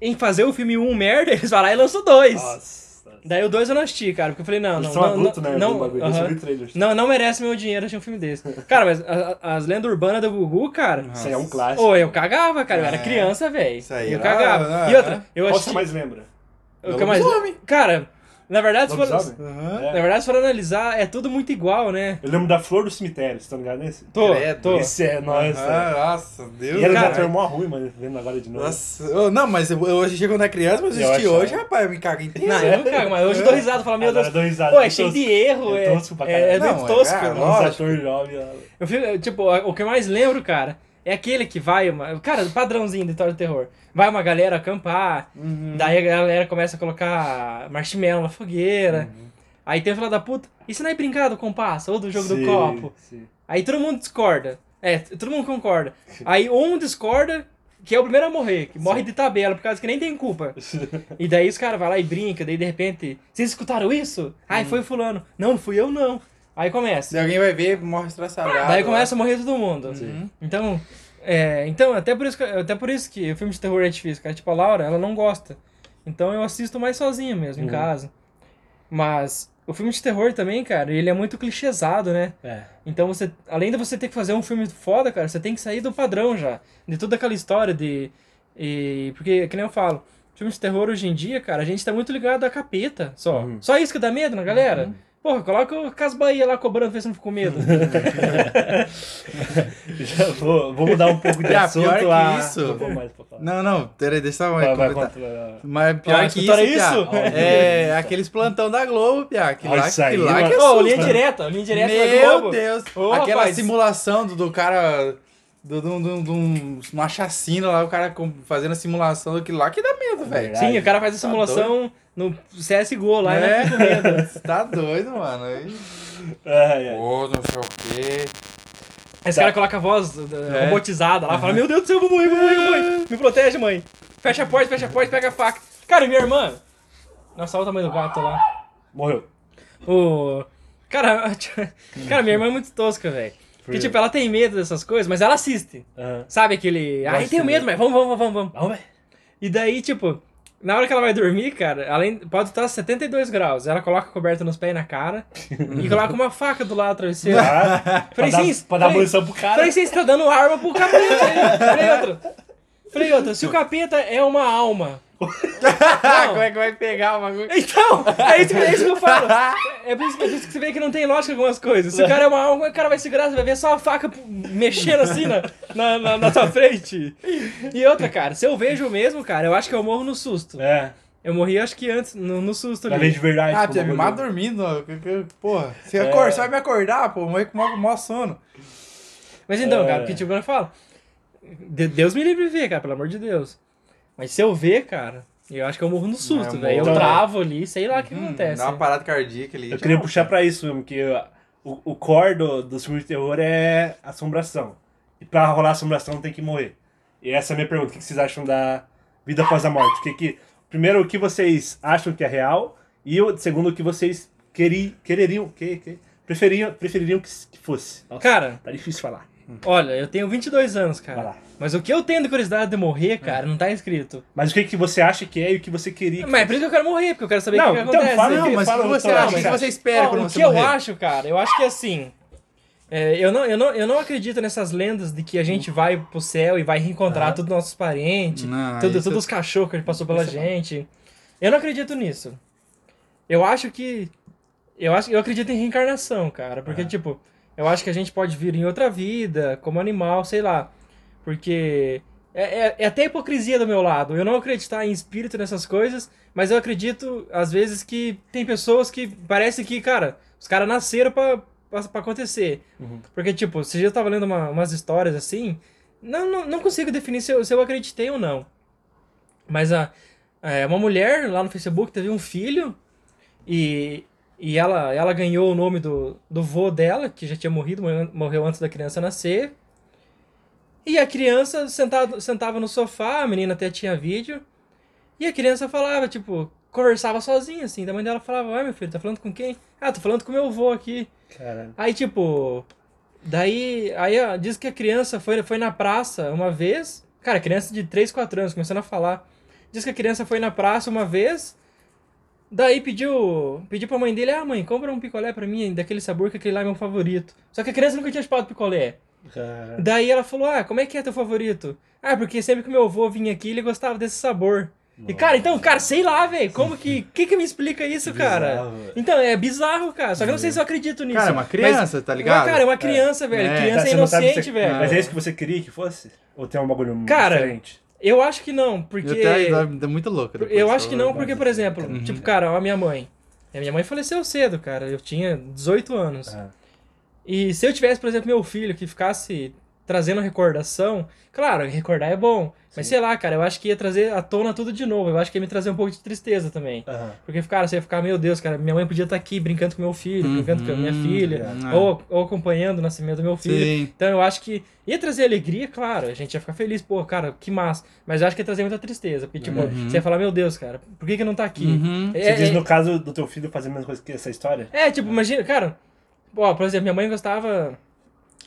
em fazer o filme 1 merda, eles vão lá e lançam dois. Nossa. Daí o 2 eu não assisti, cara, porque eu falei, não, Eles não, são não, adultos, não, né? não, bagulho. Vi trailers. não, não merece meu dinheiro assistir um filme desse. Cara, mas a- a- as lendas urbanas do Gugu, cara, Isso aí é um clássico. Ô, eu cagava, cara. Eu era É. criança, velho. Isso aí Eu era- cagava. ah, E outra, eu Qual assisti. você mais lembra? o que mais... Cara, na verdade, se for. É. na verdade, se for analisar, é tudo muito igual, né? Eu lembro da Flor do Cemitério, vocês estão ligados nesse? Tô, Credo. tô. Esse é nóis, Ah, velho. nossa, Deus E era um cara, ator mó ruim, mano, vendo agora de novo. Nossa, não, mas eu, eu assisti quando era criança, mas eu Eu assisti achava. hoje, rapaz, eu me cago inteiro. Não, eu não cago, mas hoje eu dou risada falo, meu Agora Deus. eu dou risada, Pô, é é cheio de erro, É é, tosco pra é, é caralho. muito Não, é, tosco. cara, atores jovens. ó. Eu fico, tipo, o que eu mais lembro, cara, é aquele que vai, uma, cara, padrãozinho de história de terror. Vai uma galera acampar, Uhum. daí a galera começa a colocar marshmallow na fogueira. Aí tem o filho da puta, e se não é brincar do compasso ou do jogo do Sim, copo? sim. Aí todo mundo discorda. É, todo mundo concorda. Aí um discorda, que é o primeiro a morrer, que morre de tabela, por causa que nem tem culpa. E daí os caras vão lá e brinca, daí de repente, vocês escutaram isso? Ai, foi fulano. Não, não fui eu não. Aí começa. Se alguém vai ver, morre estraçalhado. Daí começa a morrer todo mundo. Uhum. Então, é, então até, por isso que, até por isso que o filme de terror é difícil, cara. Tipo, a Laura, ela não gosta. Então eu assisto mais sozinho mesmo, em Uhum. casa. Mas o filme de terror também, cara, ele é muito clichêsado, né? É. Então você, além de você ter que fazer um filme foda, cara, você tem que sair do padrão já. De toda aquela história de. E, porque, que nem eu falo, filme de terror hoje em dia, cara, a gente tá muito ligado a capeta só. Uhum. Só isso que dá medo na galera. Porra, coloca o Cas Bahia lá cobrando, vê se não ficou medo. Já vou, vou mudar um pouco de Ah, assunto. pior que a- isso. Não. Não, peraí, deixa eu Vai, vai. Mas pior Ah, que isso, escutaram Piá, isso? é aqueles plantão da Globo, Piá. Que lá, isso aí, que lá que assusta. Ô, linha direta, linha direta da Meu Globo. Deus. Ô, Aquela rapaz. simulação do, do cara... Do, do, do, do, uma chacina lá, o cara fazendo a simulação daquilo lá que dá medo, velho. Sim, o cara faz a Tá simulação no CSGO lá e É, medo. Você tá doido, mano. Aí, Ai, ai. Pô, não sei o quê. Os Tá. caras colocam a voz uh, É. robotizada lá, fala, meu Deus do céu, eu vou morrer, vou morrer, vou morrer. Me protege, mãe. Fecha a porta, fecha a porta, pega a faca. Cara, minha irmã... Nossa, olha o tamanho do gato lá. Morreu. O... Cara, cara, minha irmã é muito tosca, velho. Porque, tipo, ela tem medo dessas coisas, mas ela assiste. Aham. Sabe aquele... Ai, Gosto tenho medo, mas vamos, vamos, vamos, vamos. Vamos. E daí, tipo, na hora que ela vai dormir, cara, além pode estar 72 graus. Ela coloca a coberta nos pés e na cara e coloca uma faca do lado do travesseiro. Ah, pra Falei, dar, sim, pra dar munição pro cara. Falei, você está dando arma pro. Falei, outra. Falei, outra, se o capeta é uma alma. Como é que vai pegar o bagulho? Então, é isso, que- é isso que eu falo. É por isso, que- é por isso que você vê que não tem lógica algumas coisas. Se o cara é uma alma, o cara vai segurar, você vai ver só a faca mexendo assim na, na, na, na sua frente. E outra, cara, se eu vejo mesmo, cara, eu acho que eu morro no susto. É, Eu morri, acho que antes, no, no susto ali. de verdade. Ah, Pia, me mata dormindo. Que- que- Porra, você, É. acorda, você vai me acordar, pô, morrer com o maior sono. Mas então, É. cara, porque tipo, eu falo, de- Deus me livre de ver, cara, pelo amor de Deus. Mas se eu ver, cara, eu acho que eu morro no susto, eu velho. Eu travo ali, sei lá o que Hum, acontece. Dá uma parada cardíaca ali. Eu queria puxar pra isso mesmo, que o, o core do, dos filmes de terror é assombração. E pra rolar assombração tem que morrer. E essa é a minha pergunta. O que vocês acham da vida após a morte? O que que, primeiro, o que vocês acham que é real? E o segundo, o que vocês queri, quereriam, que, que, preferiam, prefeririam que, que fosse? Nossa, Cara, tá difícil falar. Olha, eu tenho 22 anos, Vai cara. lá. Mas o que eu tenho de curiosidade de morrer, cara, não tá escrito. Mas o que, que você acha que é e o que você queria que Mas é por isso que eu quero morrer, porque eu quero saber o Não, que, que então acontece. fala- Não, mas o Fala que você acha? O que você espera Ó, quando o você que eu morrer? acho, cara, eu acho que assim. é, eu, não, eu, não, eu não acredito nessas lendas de que a gente vai pro céu e vai reencontrar todos os nossos parentes, Não, tudo, isso- todos os cachorros que a gente passou pela é gente. Eu não acredito nisso. Eu acho que. Eu, acho, eu acredito em reencarnação, cara. Porque, tipo, eu acho que a gente pode vir em outra vida, como animal, sei lá. Porque. É, é, é até hipocrisia do meu lado. Eu não acreditar em espírito nessas coisas, mas eu acredito, às vezes, que tem pessoas que parece que, cara, os caras nasceram pra, pra, pra acontecer. Uhum. Porque, tipo, se eu tava lendo uma- umas histórias assim, não, não, não consigo definir se eu, se eu acreditei ou não. Mas a, é, uma mulher lá no Facebook teve um filho e, e ela, ela ganhou o nome do, do vô dela, que já tinha morrido, morreu- antes da criança nascer. E a criança sentado, sentava no sofá, a menina até tinha vídeo, e a criança falava, tipo, conversava sozinha, assim. Da mãe dela falava, ué, meu filho, tá falando com quem? Ah, tô falando com meu vô aqui. Caralho. Aí, tipo, daí, aí ó, diz que a criança foi, foi na praça uma vez. Cara, criança de 3, 4 anos, começando a falar. Diz que a criança foi na praça uma vez. Daí pediu, pediu pra mãe dele, ah, mãe, compra um picolé pra mim, daquele sabor que aquele lá é meu favorito. Só que a criança nunca tinha chupado picolé. Caralho. Daí ela falou, ah, como é que é teu favorito? Ah, porque sempre que meu avô vinha aqui, ele gostava desse sabor. E, cara, então, cara, sei lá, velho, como que, que que me explica isso, cara? Bizarro. Então, é bizarro, cara, só que eu não sei se eu acredito nisso. Cara, é uma criança, tá ligado? Mas, cara, é uma criança, velho, É. criança Tá, é você inocente, se- velho. Mas é isso que você queria que fosse? Ou tem um bagulho Cara, diferente? Eu acho que não, porque... Eu até dá muito louco. depois, Eu acho que não, porque, por exemplo, Uhum. tipo, cara, a minha mãe. A minha mãe faleceu cedo, cara. Eu tinha 18 anos. Ah, E se eu tivesse, por exemplo, meu filho que ficasse trazendo recordação, claro, recordar é bom. Mas Sim. sei lá, cara, eu acho que ia trazer à tona tudo de novo. Eu acho que ia me trazer um pouco de tristeza também. aham. Porque, cara, você ia ficar, meu Deus, cara, minha mãe podia estar aqui brincando com meu filho, Uhum, brincando com a minha filha, é. ou, ou acompanhando o nascimento do meu filho. Sim. Então eu acho que ia trazer alegria, claro, a gente ia ficar feliz, pô, cara, que massa. Mas eu acho que ia trazer muita tristeza. Porque, tipo, Uhum. você ia falar, meu Deus, cara, por que, que não tá aqui? Uhum. É, Você diz é- no caso do teu filho fazer a mesma coisa que essa história? é, tipo, imagina, cara, ó, por exemplo, minha mãe gostava,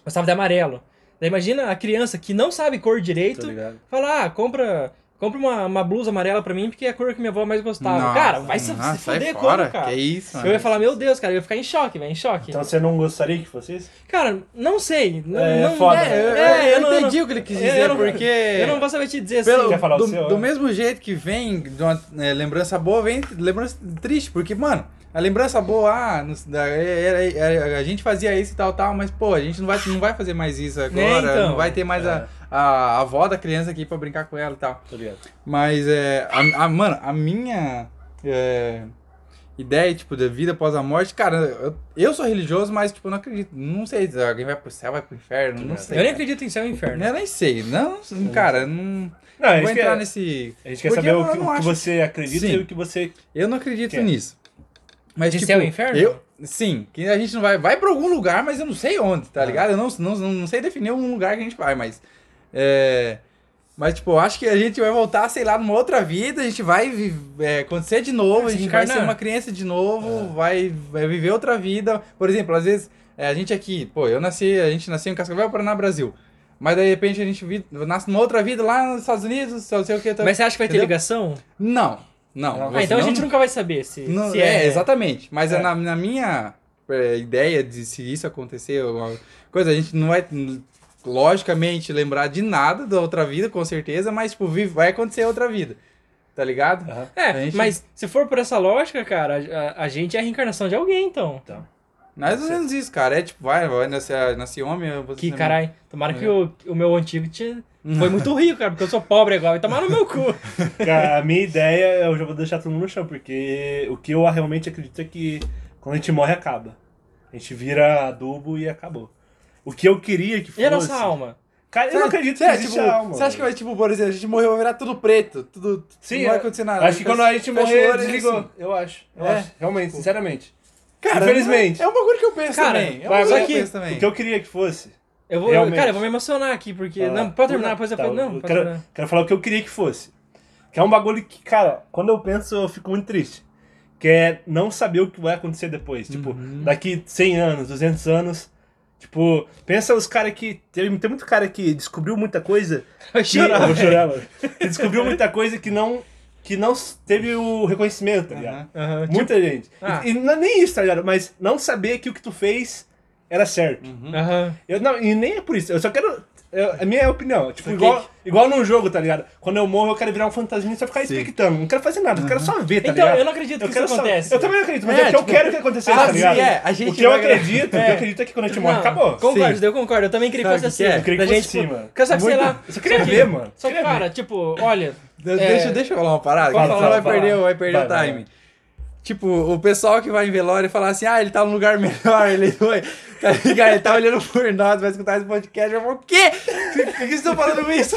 gostava de amarelo. Daí imagina a criança que não sabe cor direito, fala, ah, compra, compra uma, uma blusa amarela pra mim porque é a cor que minha avó mais gostava. Nossa, cara, vai se, nossa, se foder fora, como, cara? Que isso, Eu mano. ia falar, meu Deus, cara, eu ia ficar em choque, velho, em choque. Então você não gostaria que fosse isso? Cara, não sei. Não, É, não, foda, é? Eu, é, eu não- entendi não- o que ele quis eu dizer, não- porque... Eu não vou saber te dizer Pelo, assim. Quer falar o do, seu, do é? mesmo jeito que vem de uma é, lembrança boa, vem lembrança triste. Porque, mano, a lembrança boa, ah, nos- da- é- é- é- a gente fazia isso e tal, tal, mas, pô, a gente não vai, não vai fazer mais isso agora. então. não vai ter mais a, a, a avó da criança aqui pra brincar com ela e tal. Mas, é, a, a- mano, a minha é, ideia, tipo, da vida após a morte, cara, eu, eu sou religioso, mas, tipo, eu não acredito. Não sei se alguém vai pro céu, vai pro inferno, não sei. Eu nem acredito em céu e inferno. Eu nem sei. Não, cara, não... Não, a vou gente entrar quer, nesse... a gente quer Porque saber o que, não o que você acredita Sim. e o que você... Eu não acredito Que é? nisso. Mas, De tipo, céu e inferno? Eu, sim, que a gente não vai. Vai pra algum lugar, mas eu não sei onde, tá Ah. ligado? Eu não, não, não sei definir um lugar que a gente vai, mas. É. Mas, tipo, eu acho que a gente vai voltar, sei lá, numa outra vida, a gente vai é, acontecer de novo, Ah, a gente vai reencarnar. ser uma criança de novo, É. vai, vai viver outra vida. Por exemplo, às vezes, é, a gente aqui, pô, eu nasci, a gente nasceu em Cascavel, Paraná, Brasil. Mas daí, de repente, a gente nasce numa outra vida lá nos Estados Unidos, não sei o que. tá- Mas você acha que vai ter Entendeu? ligação? Não, não. Ah, Ah, então a Senão gente não- nunca vai saber se, não, se é, é. exatamente. Mas É. Na, na minha é, ideia de se isso acontecer, alguma coisa, a gente não vai. logicamente, lembrar de nada da outra vida, com certeza, mas, tipo, vai acontecer outra vida. Tá ligado? Aham. É, A gente- mas se for por essa lógica, cara, a, a gente é a reencarnação de alguém, então. Então. Mais ou menos isso, cara. É tipo, vai, vai nascer, nascer homem. você Que não- caralho, tomara É. que o, o meu antigo tinha, foi muito rico, cara, porque eu sou pobre agora, vai tomar no meu cu. Cara, a minha ideia, eu já vou deixar todo mundo no chão, porque o que eu realmente acredito é que quando a gente morre, acaba. A gente vira adubo e acabou. O que eu queria que fosse... E a nossa alma? Cara, eu não acredito que existe tipo, alma. Você acha que vai, tipo, por exemplo, a gente morreu, vai virar tudo preto, tudo. Sim, não vai é. acontecer nada. Acho que quando a gente morrer, e desligou. assim. Eu acho. Eu É. acho. Realmente, sinceramente. Cara, Infelizmente. É um bagulho que eu penso Cara, também. É um bagulho que eu penso também. O que eu queria que fosse. Eu vou, Realmente. cara, eu vou me emocionar aqui, porque. Fala. Não, pode terminar, depois eu Tá, falo. Não, eu quero, terminar. quero falar o que eu queria que fosse. Que é um bagulho que, cara, quando eu penso, eu fico muito triste. Que é não saber o que vai acontecer depois. Tipo, Uhum. daqui 100 anos, 200 anos. Tipo, pensa os caras que. Tem, tem muito cara que descobriu muita coisa. Vai que- chorar, eu vou velho. chorar, mano. Que descobriu muita coisa que não. Que não teve o reconhecimento, tá ligado? Aham, tipo, Muita gente. ah. E, e não é nem isso, tá ligado? Mas não saber que o que tu fez era certo. Uhum. Aham. Eu, não, e nem é por isso. Eu só quero. eu- a minha opinião. Tipo, igual, que- igual num jogo, tá ligado? Quando eu morro, eu quero virar um fantasminha e só ficar Sim. expectando. Não quero fazer nada, eu quero só ver, tá Então, ligado? eu não acredito que Eu quero isso só- acontece. Eu também não acredito, mas É, é, o que tipo, eu quero que aconteça, ah, tá ligado? é, a gente o que eu vai- acredito, o que É. eu acredito é que quando a gente morre, acabou. Concordo, Sim. eu concordo. Eu também queria que fosse que assim. é? Eu queria que da fosse gente, assim, tipo, mano. Só que, sei lá. eu só queria que- ver, mano. Só que, cara, tipo, olha. De- É. Deixa, eu falar uma parada, que senão vai perder, vai perder Vai, o time. Tipo, o pessoal que vai em velório e fala assim, ah, ele tá num lugar melhor, ele foi. Tá ligado? Ele tá olhando por nós, vai escutar esse podcast. Eu falo, o quê? Por que que vocês estão falando isso?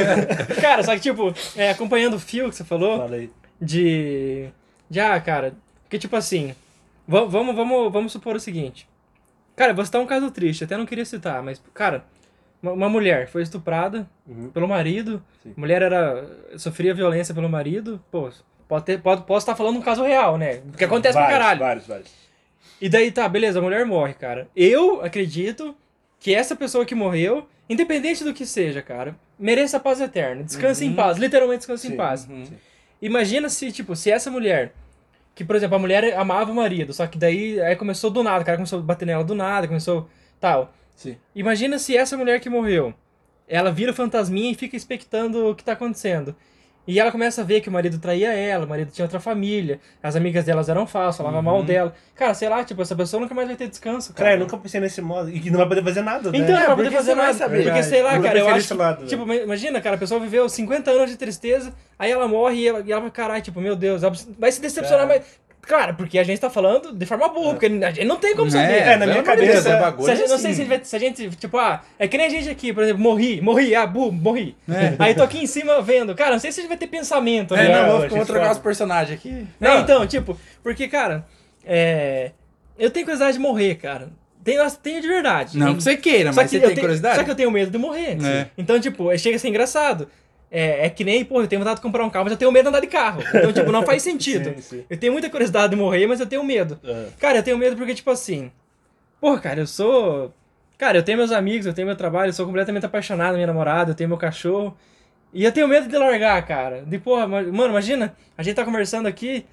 Cara, só que, tipo, é, acompanhando o fio que você falou, Fala aí. de. De, ah, cara. Porque, tipo assim. va- Vamos, vamos, vamos supor o seguinte. Cara, você tá um caso triste, até não queria citar, mas, cara, uma, uma mulher foi estuprada Uhum. pelo marido, Sim. a mulher era. sofria violência pelo marido, pô, pode ter, pode, posso estar falando um caso real, né? Porque acontece pra vários, caralho. Vários, vários. E daí tá, beleza, a mulher morre, cara. Eu acredito que essa pessoa que morreu, independente do que seja, cara, mereça a paz eterna. Descanse em paz, literalmente descanse em Sim. paz. Uhum. Imagina se, tipo, se essa mulher, que, por exemplo, a mulher amava o marido, só que daí aí começou do nada, o cara começou a bater nela do nada, começou tal. Sim. Imagina se essa mulher que morreu, ela vira fantasminha e fica expectando o que tá acontecendo. E ela começa a ver que o marido traía ela, o marido tinha outra família, as amigas delas eram falsas, falavam mal dela. Cara, sei lá, tipo, essa pessoa nunca mais vai ter descanso, cara. Cara, eu nunca pensei nesse modo. E que não vai poder fazer nada, né? Então, não vai porque poder fazer vai nada. saber. Porque, sei lá, Eu cara, eu acho esse que, lado, Tipo, imagina, cara, a pessoa viveu 50 anos de tristeza, aí ela morre e ela, e ela vai, caralho, tipo, meu Deus, vai se decepcionar, mas... Cara, porque a gente tá falando de forma burra, porque a gente não tem como saber. É, na minha cabeça, é Se bagulho a gente, não sei assim. se a, gente, se a gente, tipo, ah, é que nem a gente aqui, por exemplo, morri, morri, ah, bu, morri. É. Aí tô aqui em cima vendo. Cara, não sei se a gente vai ter pensamento, É, né? não, vou, vou trocar os personagens aqui. Não, então, tipo, porque, cara, é. Eu tenho curiosidade de morrer, cara. Tenho, tenho de verdade. Não que você queira, Só mas que você tem tenho- curiosidade? Só que eu tenho medo de morrer. É. Então, tipo, chega a ser engraçado. É, é que nem, pô, eu tenho vontade de comprar um carro, mas eu tenho medo de andar de carro. Então, tipo, não faz sentido. Sim, sim. Eu tenho muita curiosidade de morrer, mas eu tenho medo. É. Cara, eu tenho medo porque, tipo assim. Porra, cara, eu sou. Cara, eu tenho meus amigos, eu tenho meu trabalho, eu sou completamente apaixonado na minha namorada, eu tenho meu cachorro. E eu tenho medo de largar, cara. De porra, ma- mano, imagina, a gente tá conversando aqui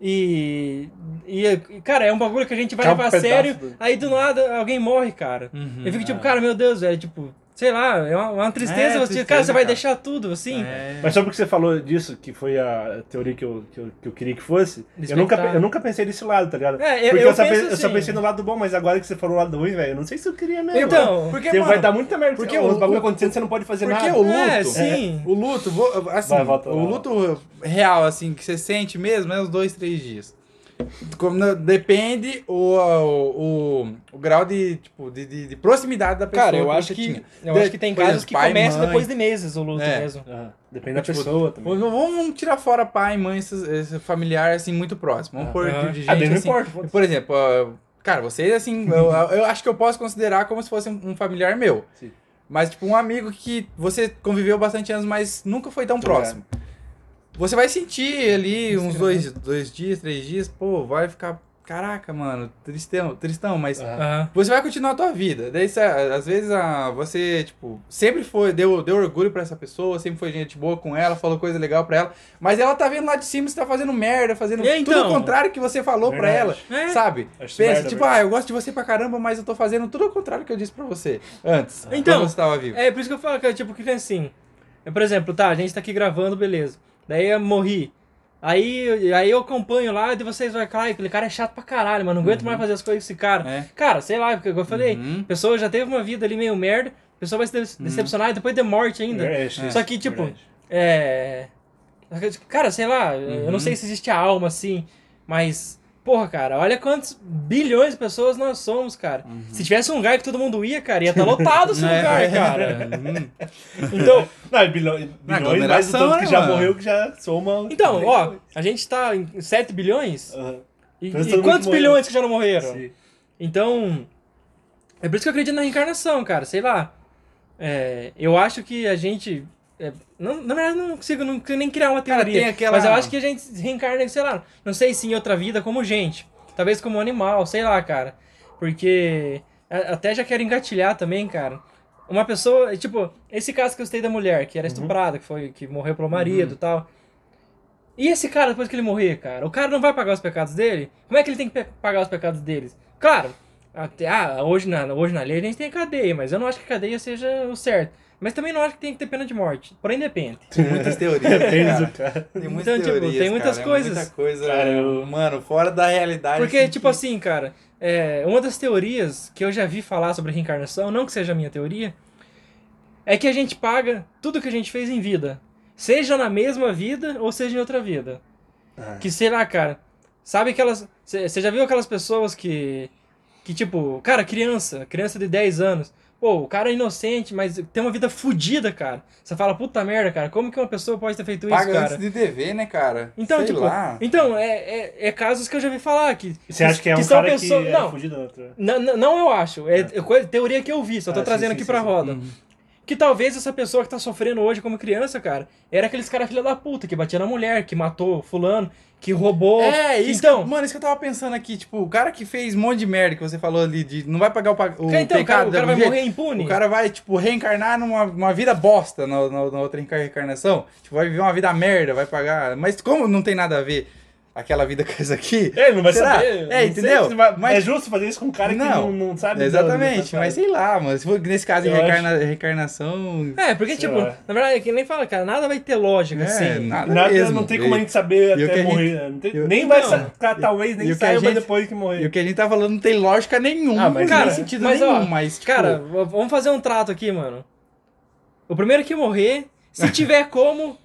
e. E, cara, é um bagulho que a gente vai Acaba levar a sério, do- aí do nada alguém morre, cara. Uhum. Eu fico tipo, cara, meu Deus, velho, tipo, sei lá, é uma, uma tristeza. É, você, tristeza, cara, você vai cara. deixar tudo, assim. É. Mas só porque você falou disso, que foi a teoria que eu, que eu, que eu queria que fosse, eu nunca, eu nunca pensei desse lado, tá ligado? É, eu- porque eu eu, só, penso pe- eu só assim. pensei no lado bom, mas agora que você falou o lado ruim, velho, eu não sei se eu queria mesmo. Então, Porque porque, vai mano, dar muita merda. porque Porque os o- bagulho acontecendo, você não pode fazer Porque nada. o luto, É, sim. o luto, assim, Vai, volta o luto real, assim, que você sente mesmo é uns dois, três dias. Como depende o, o, o, o grau de, tipo, de, de, de proximidade da pessoa Cara, eu que acho que, tinha. eu De- acho que tem por casos exemplo, que pai, começam mãe. depois de meses o luto É. mesmo. Depende da Tipo, pessoa também. Vamos vamos tirar fora pai, mãe, esse, esse familiar, assim, muito próximo. Vamos Ah. pôr Aham. de, gente, Ah, não assim, importa. Por exemplo, ó, cara, vocês, assim, eu, eu acho que eu posso considerar como se fosse um, familiar meu. Sim. Mas, tipo, um amigo que você conviveu bastante anos, mas nunca foi tão próximo. Você vai sentir ali uns dois, dois dias, três dias, pô, vai ficar caraca, mano, tristão, tristão, mas. Aham. você vai continuar a tua vida. Daí, cê- às vezes, a, você, tipo, sempre foi, deu, deu orgulho pra essa pessoa, sempre foi gente boa com ela, falou coisa legal pra ela, mas ela tá vendo lá de cima, você tá fazendo merda, fazendo E tudo então? o contrário que você falou pra ela. É. sabe? Acho Pensa, merda, tipo, velho. ah, eu gosto de você pra caramba, mas eu tô fazendo tudo o contrário que eu disse pra você antes, Então, quando você tava vivo. É, por isso que eu falo, que, tipo, que vem assim. Eu, por exemplo, tá, a gente tá aqui gravando, beleza. Daí eu morri. Aí, aí eu acompanho lá e vocês vão, cara, aquele cara é chato pra caralho, mano. Não aguento mais fazer as coisas com esse cara. É. Cara, sei lá, porque eu falei, Uhum. a pessoa já teve uma vida ali meio merda, a pessoa vai se de- decepcionar e depois de morte ainda. É, é, Só que, tipo, verdade. é. Cara, sei lá, eu não sei se existe a alma assim, mas. Porra, cara, olha quantos bilhões de pessoas nós somos, cara. Se tivesse um lugar que todo mundo ia, cara, ia estar lotado esse É. lugar, cara. Uhum. Então, Não, é bilhão, bilhões, mais do tanto que né, já mano? morreu, que já soma... então, ó, a gente tá em 7 bilhões. Aham. E, e quantos bilhões que já não morreram? Sim. Então, é por isso que eu acredito na reencarnação, cara. Sei lá. É, eu acho que a gente. É, não, na verdade, não consigo, não consigo nem criar uma Cara, teoria. tem aquela- Mas eu acho que a gente reencarna, sei lá, não sei se em outra vida como gente. Talvez como animal, sei lá, cara. Porque. Até já quero engatilhar também, cara. Uma pessoa, tipo, esse caso que eu citei da mulher, que era estuprada, que foi que morreu pelo marido e tal. E esse cara, depois que ele morrer, cara? O cara não vai pagar os pecados dele? Como é que ele tem que pagar os pecados deles? Claro, até, ah, hoje, na, hoje na lei a gente tem cadeia, mas eu não acho que cadeia seja o certo. Mas também não acho que tem que ter pena de morte. Porém, depende. Tem muitas teorias, Depende cara. do cara. Tem muitas Então, tipo, teorias, tem muitas cara, é coisas. Muita coisa, Cara, eu- mano, fora da realidade. Porque, assim, tipo que- assim, cara, é, uma das teorias que eu já vi falar sobre reencarnação, não que seja a minha teoria, é que a gente paga tudo que a gente fez em vida. Seja na mesma vida ou seja em outra vida. Ah. Que sei lá, cara. Sabe aquelas. Você já viu aquelas pessoas que. Que tipo, cara, criança, criança de 10 anos. Pô, o cara é inocente, mas tem uma vida fodida, cara. Você fala, puta merda, cara, como que uma pessoa pode ter feito Paga isso, cara? antes de dever, né, cara? Então, Sei tipo, lá. então é, é, é casos que eu já vi falar que. Você acha que é um são cara pessoas- que é não, da outra? não, não, não eu acho. É, é coisa- teoria que eu vi, só tô Ah, trazendo sim, aqui sim, pra sim. roda. Uhum. Que talvez essa pessoa que tá sofrendo hoje como criança, cara, era aqueles caras filha da puta, que batia na mulher, que matou fulano, que roubou. É, isso Então, que, mano, isso que eu tava pensando aqui, tipo, o cara que fez um monte de merda que você falou ali, de não vai pagar o, o Cara, então, o cara, pecado o cara vai jeito, morrer impune. O cara vai, tipo, reencarnar numa uma vida bosta na, na, na outra reencarnação. Tipo, vai viver uma vida merda, vai pagar. Mas como não tem nada a ver aquela vida com essa aqui? É, ele não vai Será? saber. É, não sei entendeu? se vai- Mas- É justo fazer isso com um cara que não, não sabe. Exatamente, da- mas sei lá, mano. Se for nesse caso, Eu reencarna, reencarnação. É, porque, Sei tipo, lá. na verdade, é que nem fala, cara, nada vai ter lógica, É, assim. nada, Nada, mesmo. não tem como a gente saber e até a gente- morrer. né? Não tem- e o- nem vai sa- cara, talvez nem saiba gente- depois que morrer. E o que a gente tá falando não tem lógica nenhuma, Ah, mas, não cara, tem sentido mas, nenhum, ó, mas, tipo, Cara, vamos fazer um trato aqui, mano. O primeiro que morrer, se tiver como,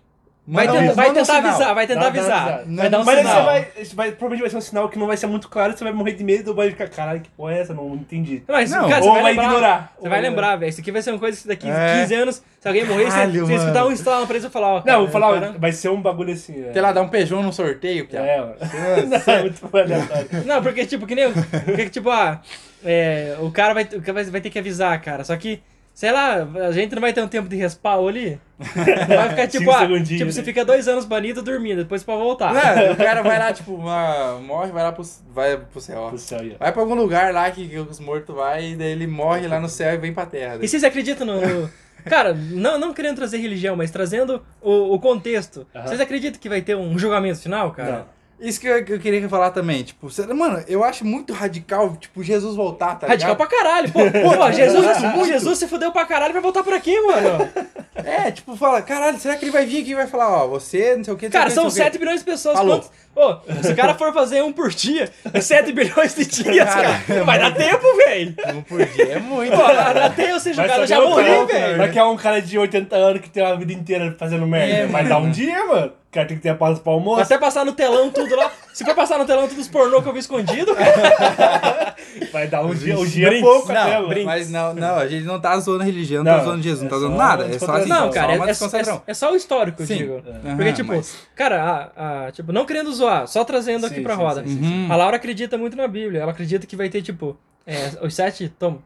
vai, manda- tentar, vai um tentar sinal. avisar, vai tentar dá avisar. Vai dar um Mas sinal. você vai, você vai. Provavelmente vai ser um sinal que não vai ser muito claro, você vai morrer de medo ou vai ficar, caralho, que porra é essa? Não entendi. Mas, Não, cara, ou você vai, vai lembrar, ignorar. Você Ou vai vai- lembrar, velho. Isso aqui vai ser uma coisa que daqui É. 15 anos, se alguém morrer, você, Caralho, você escutar um estalo pra ele e falar, ó. Não, cara, vou falar, cara- vai ser um bagulho assim. É, sei lá, dá um Peugeot num sorteio, piá. é mano. Não, é muito aleatório. Não, porque, tipo, que nem. Porque, tipo, ah, é, o cara vai, o cara vai, vai ter que avisar, cara. Só que, sei lá, a gente não vai ter um tempo de respawn ali. Vai ficar tipo, ah, tipo, né? você fica dois anos banido dormindo, depois pra voltar. Não, o cara vai lá, tipo, uma- morre, vai lá pro, vai pro céu. Do céu ó. Vai pra algum lugar lá que, que os mortos vai e daí ele morre lá no céu e vem pra terra. E vocês acreditam no. no- Cara, não, não querendo trazer religião, mas trazendo o, o contexto. Vocês acreditam que vai ter um julgamento final, cara? Não. Isso que eu, que eu queria falar também, tipo, mano, eu acho muito radical, tipo, Jesus voltar, tá Radical ligado? pra caralho. Pô, pô Jesus, Jesus se fudeu pra caralho, vai voltar por aqui, mano. É, tipo, fala, caralho, será que ele vai vir aqui e vai falar, ó, você, não sei o que, sei Cara, que, são sei o 7 bilhões de pessoas. Falou. Quantos... Ô, se o cara for fazer um por dia, é 7 bilhões de dias, Cara, cara. Vai dar tempo, velho. Um por dia é muito. Pô, até eu ser Vai jogado, eu saber já o morri, cara- velho. Vai que é um cara de 80 anos que tem uma vida inteira fazendo merda. É, vai dar um dia, mano. O cara tem que ter a pausa pra almoço. Até passar no telão tudo lá. Se for passar no telão tudo os pornô que eu vi escondido, cara. Vai dar um dia. O dia é Brinks. pouco até, Não, mano. mas não, não, a gente não tá zoando a religião, não, Não, tá zoando Jesus, não é tá zoando só nada. É só assim, Não, cara, é, é, é- é só o histórico, eu Sim. digo. Porque, tipo, mas- cara, a, a- tipo, não querendo zoar, só trazendo aqui Sim, pra sim, roda. sim, sim, Uhum. A Laura acredita muito na Bíblia. Ela acredita que vai ter, tipo, é, os sete tom,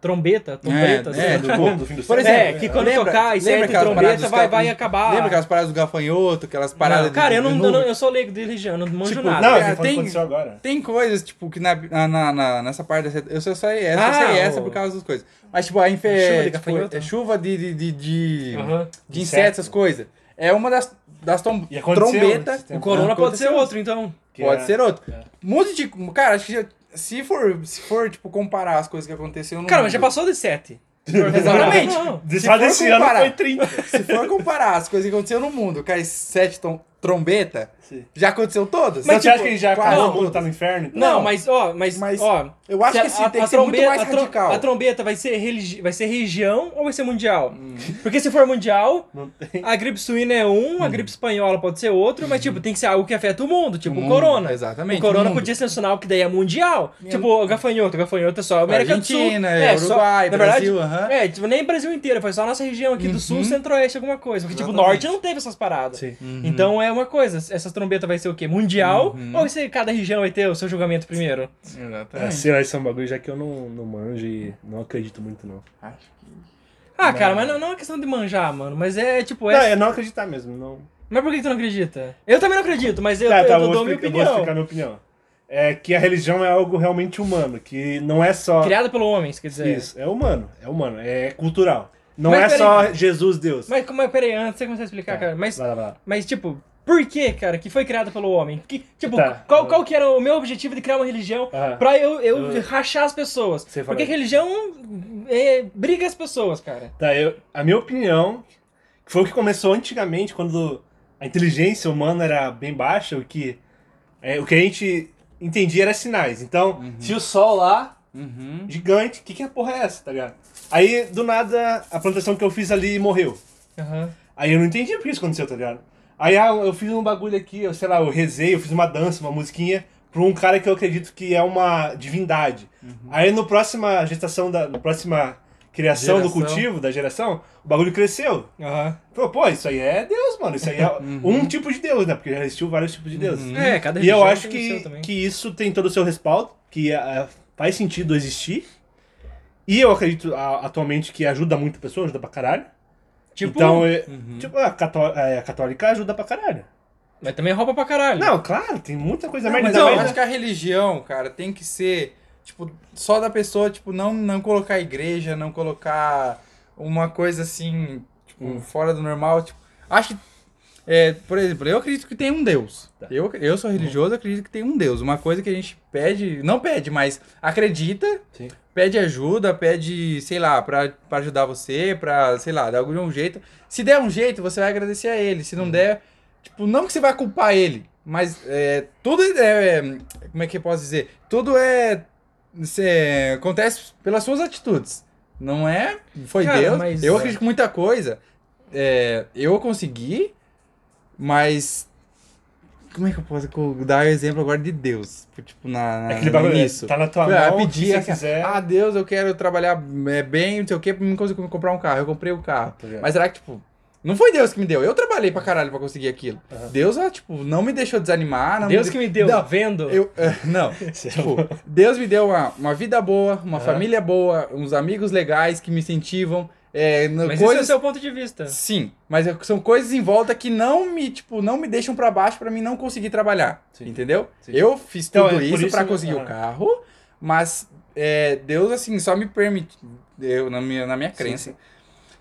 trombeta, trombeta, É, sei é, lá. do tipo, mundo, do fim do por século. É, exemplo, que quando lembra- tocar e sete trombeta vai, vai acabar. Lembra aquelas paradas do gafanhoto, aquelas paradas Não, cara, de, eu, não, de eu, não- eu sou leigo de religião, eu não manjo Tipo, nada. Não, É, é, tem- aconteceu agora. Tem coisas, tipo, que na, na, na- na- nessa parte dessa. Eu só sei essa, eu Ah, sei essa o- por causa das coisas. Mas, tipo, a infe... Chuva de tipo, é chuva de, de, de, de, Aham. de insetos, essas coisas. É uma das, das tom... Trombetas. tempo. O corona pode ser outro, então. Que Pode é- ser outro. é. Muito de. Cara, acho que se for, se for, tipo, comparar as coisas que aconteceu no Cara, mas já mundo- passou de sete. Exatamente. Não, não. De Se só for desse ano comparar- foi 30. Se for comparar as coisas que aconteceram no mundo, cara, esses sete tom... trombeta, Sim. já aconteceu todas? Mas você Tipo, acha que ele já acabou, o mundo tá no inferno? então? Não, Não. mas, ó, mas, Mas ó. Eu acho que sim, tem que ser muito mais a radical. A trombeta vai ser, religi vai ser região ou vai ser mundial? Porque se for mundial, a gripe suína é um, a gripe espanhola pode ser outro, mas, tipo, tem que ser algo que afeta o mundo, tipo O o mundo, corona. exatamente, O corona o mundo. podia ser nacional, porque daí é mundial. Tipo, o gafanhoto. O gafanhoto é só América do Sul. Argentina, é, só- Uruguai, verdade, Brasil, aham. É, tipo, nem Brasil inteiro, foi só a nossa região aqui do sul, Uhum. centro-oeste, alguma coisa. Porque, tipo, o Exatamente. norte não teve essas paradas. Sim. Então é uma coisa, essas trombetas vai ser o quê? Mundial? Uhum. Ou ser cada região vai ter o seu julgamento primeiro? É, Exatamente. sei lá, isso é um bagulho já que eu não, não manjo e não acredito muito, não. Acho que... Ah, Não. cara, mas não, não é questão de manjar, mano. Mas é tipo. Não, É... é não acreditar mesmo. Não... Mas por que tu não acredita? Eu também não acredito, mas eu, tá, eu, tá, eu eu vou, dou minha explicar, eu vou opinião. explicar minha opinião. É que a religião é algo realmente humano, que não é só. Criada pelo homem, quer dizer. Isso, é humano, é humano, é cultural. Não Mas é peraí. só Jesus Deus. Mas como é, peraí, antes de você começar a explicar, Tá, cara. Mas, Vai lá, vai lá. mas tipo, por que, cara, que foi criada pelo homem? Que, tipo, Tá. qual, qual que era o meu objetivo de criar uma religião Ah. pra eu, eu, Eu- rachar as pessoas? Porque religião é, briga as pessoas, cara. Tá, eu, a minha opinião foi o que começou antigamente, quando a inteligência humana era bem baixa, o que, é, o que a gente entendia era sinais. Então, se o sol lá, Uhum. gigante, o que, que a porra é essa, tá ligado? Aí, do nada, a plantação que eu fiz ali morreu. Aham. Aí eu não entendi por que isso aconteceu, tá ligado? Aí ah, eu fiz um bagulho aqui, eu sei lá, eu rezei, eu fiz uma dança, uma musiquinha pra um cara que eu acredito que é uma divindade. Aí no próxima gestação da. Na próxima criação do Geração. cultivo, da geração, o bagulho cresceu. Aham. Pô, pô, isso aí é Deus, mano. Isso aí é um tipo de Deus, né? Porque já existiu vários tipos de Deus. É, cada E eu acho que, que isso tem todo o seu respaldo, que eh, faz sentido existir. E eu acredito a- atualmente que ajuda muito a pessoa, ajuda pra caralho. Tipo, então, é- tipo, a, cató- a católica ajuda pra caralho. mas também rouba pra caralho. Não, claro, tem muita coisa Não, merda. mas eu mais- acho que a religião, cara, tem que ser, tipo, só da pessoa, tipo, não, não colocar igreja, não colocar uma coisa assim, tipo, Hum. fora do normal, tipo, acho que, é, por exemplo, eu acredito que tem um Deus. Tá. Eu, eu sou religioso, acredito que tem um Deus. Uma coisa que a gente pede, não pede, mas acredita, Sim. pede ajuda, pede, sei lá, pra, pra ajudar você, pra, sei lá, dar algum jeito. Se der um jeito, você vai agradecer a ele. Se não der, tipo, não que você vai culpar ele, mas é, tudo é, é- como é que eu posso dizer? Tudo é, cê- acontece pelas suas atitudes. Não é, foi Cara, Deus. mas- eu acredito que muita coisa, é, eu consegui, mas como é que eu posso dar o exemplo agora de Deus? Tipo, na, na Aquele no bagulho início. tá na tua Ah, mão, pedir, se você assim, quiser. Ah, Deus, eu quero trabalhar é, bem, não sei o que, pra mim conseguir comprar um carro. Eu comprei o carro. Tá? Mas será que, tipo, não foi Deus que me deu? Eu trabalhei pra caralho pra conseguir aquilo. Aham. Deus, ah, tipo, não me deixou desanimar. Não Deus me que me deu, Não, vendo. eu, é, não. tipo, Deus me deu uma, uma vida boa, uma Aham. família boa, uns amigos legais que me incentivam. É, no- Mas esse é o coisas... seu ponto de vista. Sim, mas é- são coisas em volta que não me, tipo, não me deixam pra baixo pra mim não conseguir trabalhar, Sim. entendeu? Sim. Eu fiz Então, tudo é isso pra isso- conseguir ah. o carro, mas é, Deus, assim, só me permite, eu, na minha, na minha crença, sim.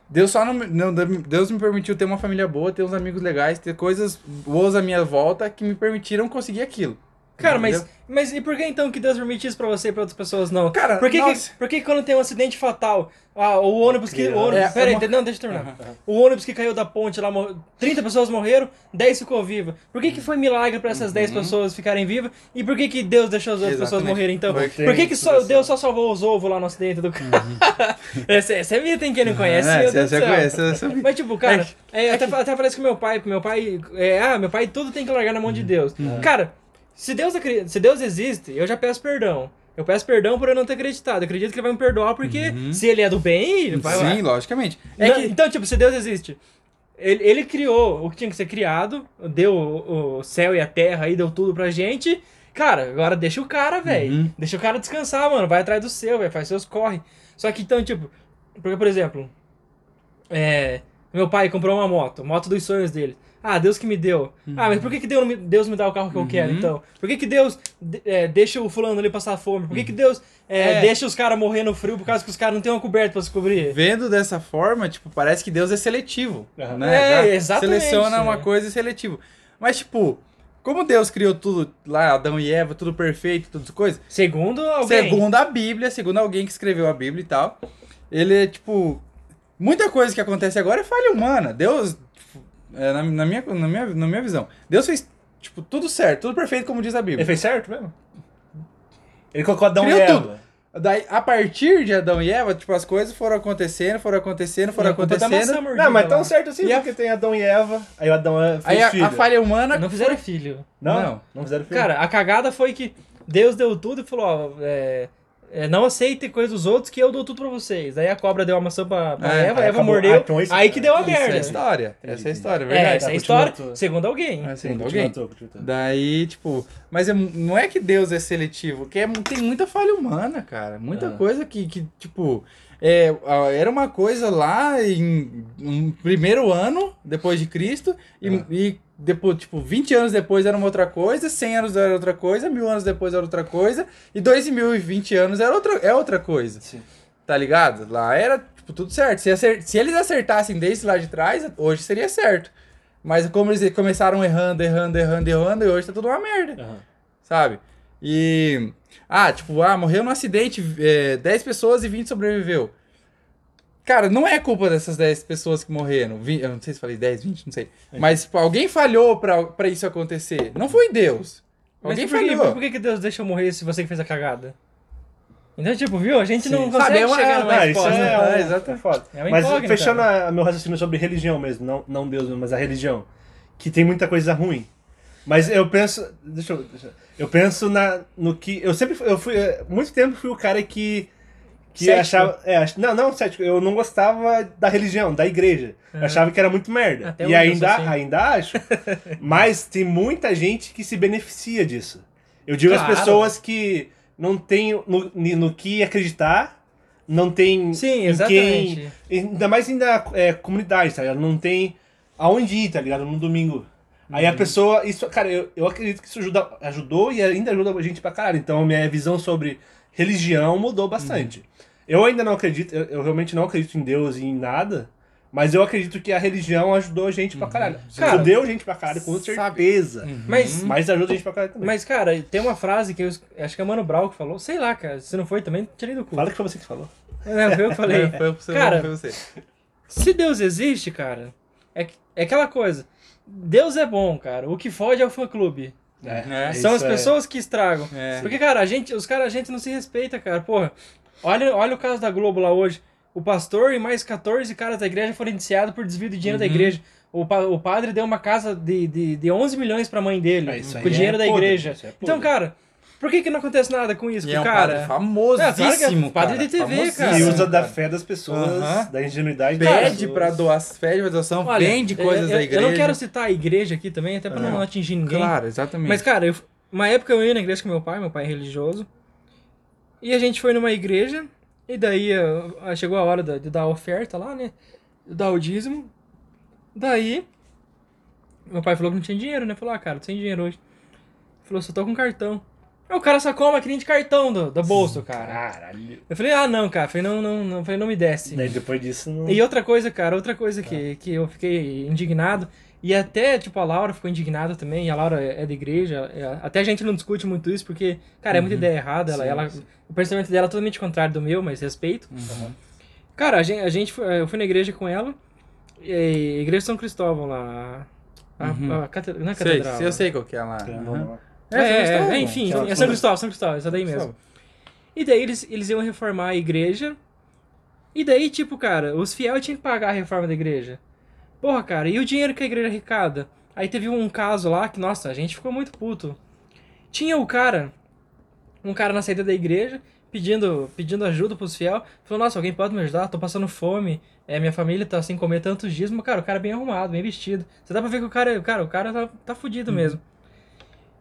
Deus só não, me- não, Deus me permitiu ter uma família boa, ter uns amigos legais, ter coisas boas à minha volta que me permitiram conseguir aquilo. Cara, mas, entendeu? mas e por que então que Deus permite isso pra você e pra outras pessoas não? Cara, por que, que, por que quando tem um acidente fatal, ah, o ônibus que. O ônibus, É, pera aí, uma- não, deixa eu terminar. Aham. O ônibus que caiu da ponte lá, mor- 30 pessoas morreram, 10 ficou viva. Por que que foi milagre pra essas 10 pessoas ficarem vivas? E por que que Deus deixou as outras pessoas Uhum. Exatamente. morrerem então? Foi- Por que que só. Deus só salvou os ovos lá no acidente do carro? essa, essa é mito, hein? Quem não conhece, É, você céu. conhece, você- Mas, tipo, cara, é, até, até parece que meu pai, meu pai, é, ah, meu pai tudo tem que largar na mão Uhum. de Deus. Cara, se Deus, se Deus existe, eu já peço perdão. Eu peço perdão por eu não ter acreditado. Eu acredito que ele vai me perdoar porque se ele é do bem, ele vai lá. Uhum. Sim, logicamente. É Não, que Então, tipo, se Deus existe, ele, ele criou o que tinha que ser criado, deu o, o céu e a terra aí, deu tudo pra gente, Cara, agora deixa o cara, velho. Uhum. Deixa o cara descansar, mano. Vai atrás do seu, velho. Faz seus corre. Só que então, tipo, porque, por exemplo, é, meu pai comprou uma moto, moto dos sonhos dele. Ah, Deus que me deu. Ah, mas por que, que Deus, Deus me dá o carro que eu quero, Uhum. então? Por que, que Deus de- é, deixa o fulano ali passar fome? Por que, que Deus é, É. deixa os caras morrer no frio por causa que os caras não têm uma coberta pra se cobrir? Vendo dessa forma, tipo, parece que Deus é seletivo. Aham. Né? É, exatamente, Seleciona uma né? coisa e seletivo. Mas, tipo, como Deus criou tudo lá, Adão e Eva, tudo perfeito, tudo coisa. Segundo alguém. Segundo a Bíblia, segundo alguém que escreveu a Bíblia e tal, ele é, tipo. Muita coisa que acontece agora é falha humana. Deus, é, na, na minha, na, minha, na minha visão, Deus fez, tipo, tudo certo, tudo perfeito, como diz a Ele Bíblia. fez certo mesmo? Ele colocou Adão Criou e Eva. tudo. Daí, a partir de Adão e Eva, tipo, as coisas foram acontecendo, foram acontecendo, foram a tá acontecendo. maçã mordida Não, mas tão certo assim, E a- porque tem Adão e Eva, aí o Adão fez Aí a, filho. a falha humana. Não fizeram filho. Não, Não. não, fizeram filho. Cara, a cagada foi que Deus deu tudo e falou, ó, é, é, não aceitem coisa dos outros que eu dou tudo pra vocês. Aí a cobra deu uma maçã pra, pra É, Eva, Eva acabou. mordeu, Ah, então isso- aí que deu a Isso é a merda. história. Essa é a história, é É, verdade. essa é a Tá, história, continua segundo alguém. É, segundo alguém. continua. Daí, tipo, mas é- não é que Deus é seletivo, que é, tem muita falha humana, cara. Muita Ah. coisa que, que tipo, é, era uma coisa lá em um primeiro ano depois de Cristo, e, Ah. e depois, tipo, 20 anos depois era uma outra coisa, 100 anos era outra coisa, mil anos depois era outra coisa, e 2020 anos era outra, é outra coisa, Sim. tá ligado? Lá era, tipo, tudo certo. Se, acer- se eles acertassem desde lá de trás, hoje seria certo. Mas como eles começaram errando, errando, errando, errando, e hoje tá tudo uma merda Aham. sabe? E. Ah, tipo, ah, morreu num acidente, é, 10 pessoas e 20 sobreviveu. Cara, não é culpa dessas 10 pessoas que morreram. Eu não sei se falei 10, 20, não sei. Mas, tipo, alguém falhou pra, pra isso acontecer. Não foi Deus. Mas Alguém por, que, falhou. por que que Deus deixa eu morrer se você que fez a cagada? Então, tipo, viu? A gente não Sim. consegue Sabe, é uma- chegar numa Ah, isso resposta. é, né? um, É, é, exato. foda. É uma mas incógnita. fechando a- meu raciocínio sobre religião mesmo, não, não Deus mesmo, mas a religião, que tem muita coisa ruim. Mas eu penso, deixa eu, deixa eu- eu penso na, no que, eu sempre, fui- eu fui, eh, muito tempo fui o cara que, que Cético. achava, é, ach- não, não cético, eu não gostava da religião, da igreja. Eu Aham. achava que era muito merda. Até e eu ainda, assim. ainda acho. mas tem muita gente que se beneficia disso. Eu digo Claro. as pessoas que não têm no, no que acreditar, não tem Sim, em quem exatamente. Ainda mais ainda é, comunidade, tá ligado? Não tem aonde ir, tá ligado? No domingo. Aí Uhum. a pessoa. Isso, cara, eu, eu acredito que isso ajuda, ajudou e ainda ajuda a gente pra caralho. Então a minha visão sobre religião mudou bastante. Uhum. Eu ainda não acredito, eu, eu realmente não acredito em Deus e em nada. Mas eu acredito que a religião ajudou a gente pra caralho. Uhum. Cara, Fudeu a gente pra caralho, com certeza. Mas, Mas ajuda a gente pra caralho também. mas, cara, tem uma frase que eu acho que é o Mano Brown que falou. Sei lá, cara. Se não foi também, tirei do cu. Fala que foi você que falou. É, foi eu que falei. Foi você, Cara, foi você. Se Deus existe, cara, é, que- é aquela coisa. Deus é bom, cara. O que fode é o fã-clube. É, São as isso é- pessoas que estragam. É. Porque, cara, a gente, os caras, a gente não se respeita, cara. Porra, olha, olha o caso da Globo lá hoje. O pastor e mais 14 caras da igreja foram indiciados por desvio de dinheiro da Uhum. igreja. O, pa- o padre deu uma casa de, de, de 11 milhões pra mãe dele, isso aí com o dinheiro é da podre, igreja. é então, cara, por que que não acontece nada com isso E com é um cara? padre famosíssimo, É, padre cara, de TV, famosíssimo, cara. E usa da fé das pessoas, da ingenuidade das Pede pra doar, pede pra doação, Olha, vende coisas eu, da igreja. Eu não quero citar a igreja aqui também, até pra não Aham. atingir ninguém. Claro, exatamente. Mas, cara, eu, uma época eu ia na igreja com meu pai, meu pai é religioso. E a gente foi numa igreja, e daí eh, chegou a hora de, dar a oferta lá, né? De Dar o dízimo. Daí, meu pai falou que não tinha dinheiro, né? Falou, ah, cara, tô sem dinheiro hoje. Falou, só tô com cartão. Aí o cara sacou uma maquininha de cartão do, do bolso, cara. Caralho. Eu falei, ah, não, cara. Falei, não, não, não. Falei, não me desce. Daí depois disso não. E outra coisa, cara, outra coisa que, que eu fiquei indignado, e até, tipo, a Laura ficou indignada também, e a Laura é é da igreja, é- até a gente não discute muito isso, porque, cara, é muita ideia errada, ela, Sim, ela, sim. o pensamento dela é totalmente contrário do meu, mas respeito. Uhum. Cara, a gente, a gente foi- eu fui na igreja com ela, e a igreja São Cristóvão lá, a, Uhum. a cate- não é Sei, catedral. eu sei qual que é lá. Uhum. É, é, São é, Cristóvão. enfim, enfim, é São Cristóvão, São Cristóvão, essa daí mesmo. E daí eles, eles iam reformar a igreja. E daí, tipo, cara, os fiéis tinham que pagar a reforma da igreja. Porra, cara, e o dinheiro que a igreja arrecada? Aí teve um caso lá que, nossa, a gente ficou muito puto. Tinha o cara, um cara na saída da igreja, pedindo, pedindo ajuda pros fiéis. Falou, nossa, alguém pode me ajudar? Tô passando fome. É, minha família tá sem comer tantos dias. Mas, cara, o cara é bem arrumado, bem vestido. Você dá pra ver que o cara, cara, o cara tá, tá fudido mesmo.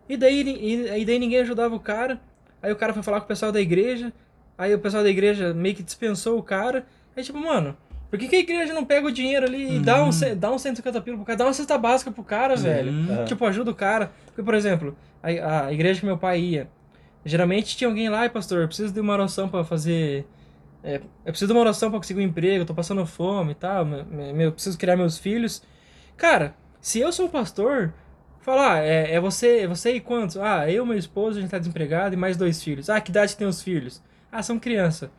E daí, e, e daí ninguém ajudava o cara. Aí o cara foi falar com o pessoal da igreja. Aí o pessoal da igreja meio que dispensou o cara. Aí tipo, mano, por que, que a igreja não pega o dinheiro ali e dá, um, ce- dá um 150 pila pro cara? Dá uma cesta básica pro cara, velho. Aham. Tipo, ajuda o cara. Porque, por exemplo, a, a igreja que meu pai ia, geralmente tinha alguém lá, e pastor, eu preciso de uma oração pra fazer. é, eu preciso de uma oração pra conseguir um emprego, eu tô passando fome e tal, eu preciso criar meus filhos. Cara, se eu sou o pastor, falar, é, é você, é você e quantos? Ah, eu, meu esposo, a gente tá desempregado e mais dois filhos. Ah, que idade tem os filhos? Ah, são criança.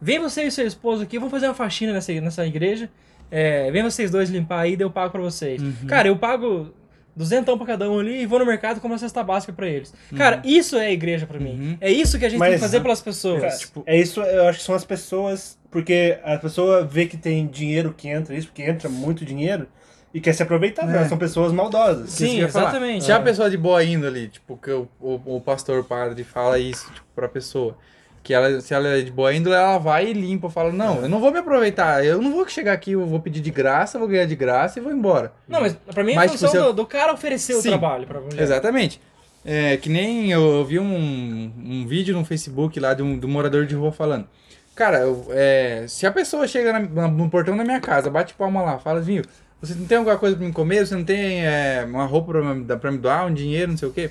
Vem você e seu esposo aqui, vamos fazer uma faxina nessa, nessa igreja. É, vem vocês dois limpar aí, daí eu pago pra vocês. Cara, eu pago duzentão pra cada um ali e vou no mercado e compro uma cesta básica pra eles. Cara, isso é a igreja pra mim. É isso que a gente tem que Mas- fazer pelas pessoas. Cara, Tipo, é isso, eu acho que são as pessoas. Porque a pessoa vê que tem dinheiro que entra, isso, porque entra muito dinheiro e quer se aproveitar. né? São pessoas maldosas. Sim, exatamente. Se a É. pessoa de boa índole, tipo, que o, o, o pastor, o padre fala isso, tipo, pra pessoa. Que ela, se ela é de boa índole, ela vai e limpa, fala, não, eu não vou me aproveitar, eu não vou chegar aqui, eu vou pedir de graça, vou ganhar de graça e vou embora. Não, mas pra mim é Mas, função tipo, se eu- do, do cara oferecer o Sim. trabalho pra mulher. Exatamente. É, que nem eu, vi um, um vídeo no Facebook lá de um, de um morador de rua falando. Cara, eu- é, se a pessoa chega na- no portão da minha casa, bate palma lá, fala assim, você não tem alguma coisa pra me comer? Você não tem é, uma roupa pra me, pra me doar, um dinheiro, não sei o quê?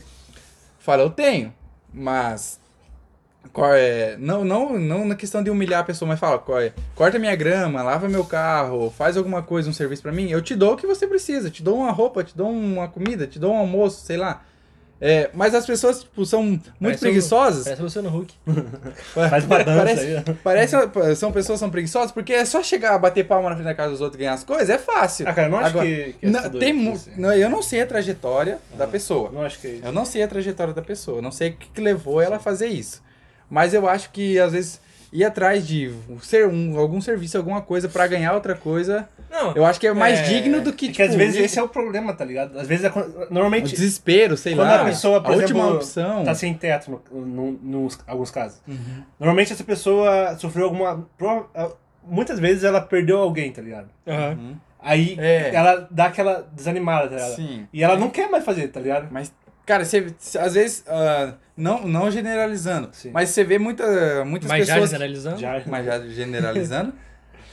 Fala, eu tenho, mas... É, não, não, não na questão de humilhar a pessoa, mas fala, é, corta minha grama, lava meu carro, faz alguma coisa, um serviço pra mim, eu te dou o que você precisa, te dou uma roupa, te dou uma comida, te dou um almoço, sei lá. É, mas as pessoas, tipo, são muito Parece preguiçosas. Parece você no Hulk. Faz uma dança parece, aí. parece- são pessoas que são preguiçosas, porque é só chegar, bater palma na frente da casa dos outros e ganhar as coisas, é fácil. Ah, cara, eu não acho Agora, que, que é não, tem assim. não, Eu não sei a trajetória da pessoa. Não acho que é isso. Eu não sei a trajetória da pessoa, não sei o que, que levou ela a fazer isso. Mas eu acho que às vezes ir atrás de ser um, algum serviço, alguma coisa pra ganhar outra coisa, Não, eu acho que é mais É, digno do que É que tipo, às vezes ir- esse é o problema, tá ligado? Às vezes, é quando- o normalmente, desespero, sei quando lá. a pessoa, por a exemplo, última opção. tá sem teto, no, no, nos alguns casos. Uhum. Normalmente essa pessoa sofreu alguma... Muitas vezes ela perdeu alguém, tá ligado? aham. Aí É. ela dá aquela desanimada, tá ligado? Sim. E ela não quer mais fazer, tá ligado? Mas, cara, você, você- às vezes, ah, não, não generalizando, Sim. mas você vê muita, muitas Mas já pessoas. generalizando. Já. mas já generalizando.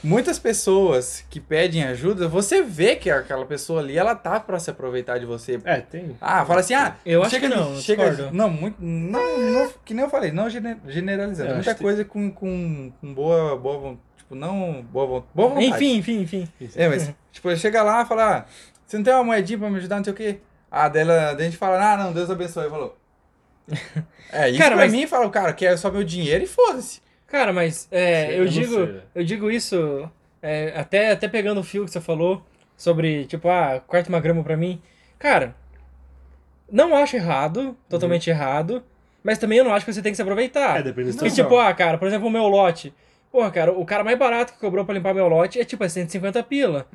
muitas pessoas que pedem ajuda, você vê que aquela pessoa ali, ela tá pra se aproveitar de você. É, tem. Ah, fala assim, ah, Eu acho chega, que não, chega, discordo. não, muito, não, não, que nem eu falei, não gene- generalizando, Eu muita acho que- coisa com, com, com boa, boa, tipo, não, boa, boa vontade. Enfim, enfim, enfim. É, mas, tipo, chega lá e fala, ah, você não tem uma moedinha pra me ajudar, não sei o quê? Ah, dela, daí a gente fala, ah, não, Deus abençoe, falou. É, isso Cara, pra mas- mim, fala, cara, quer só meu dinheiro e foda-se. Cara, mas é, Sei, eu, eu não digo, sei, velho. eu digo isso é, até, até pegando o fio que você falou sobre, tipo, ah, corta uma grama pra mim. Cara, não acho errado, totalmente errado, mas também eu não acho que você tem que se aproveitar. É, depende da situação. tipo, ah, cara, por exemplo, o meu lote. Porra, cara, o cara mais barato que cobrou pra limpar meu lote é tipo é 150 pila.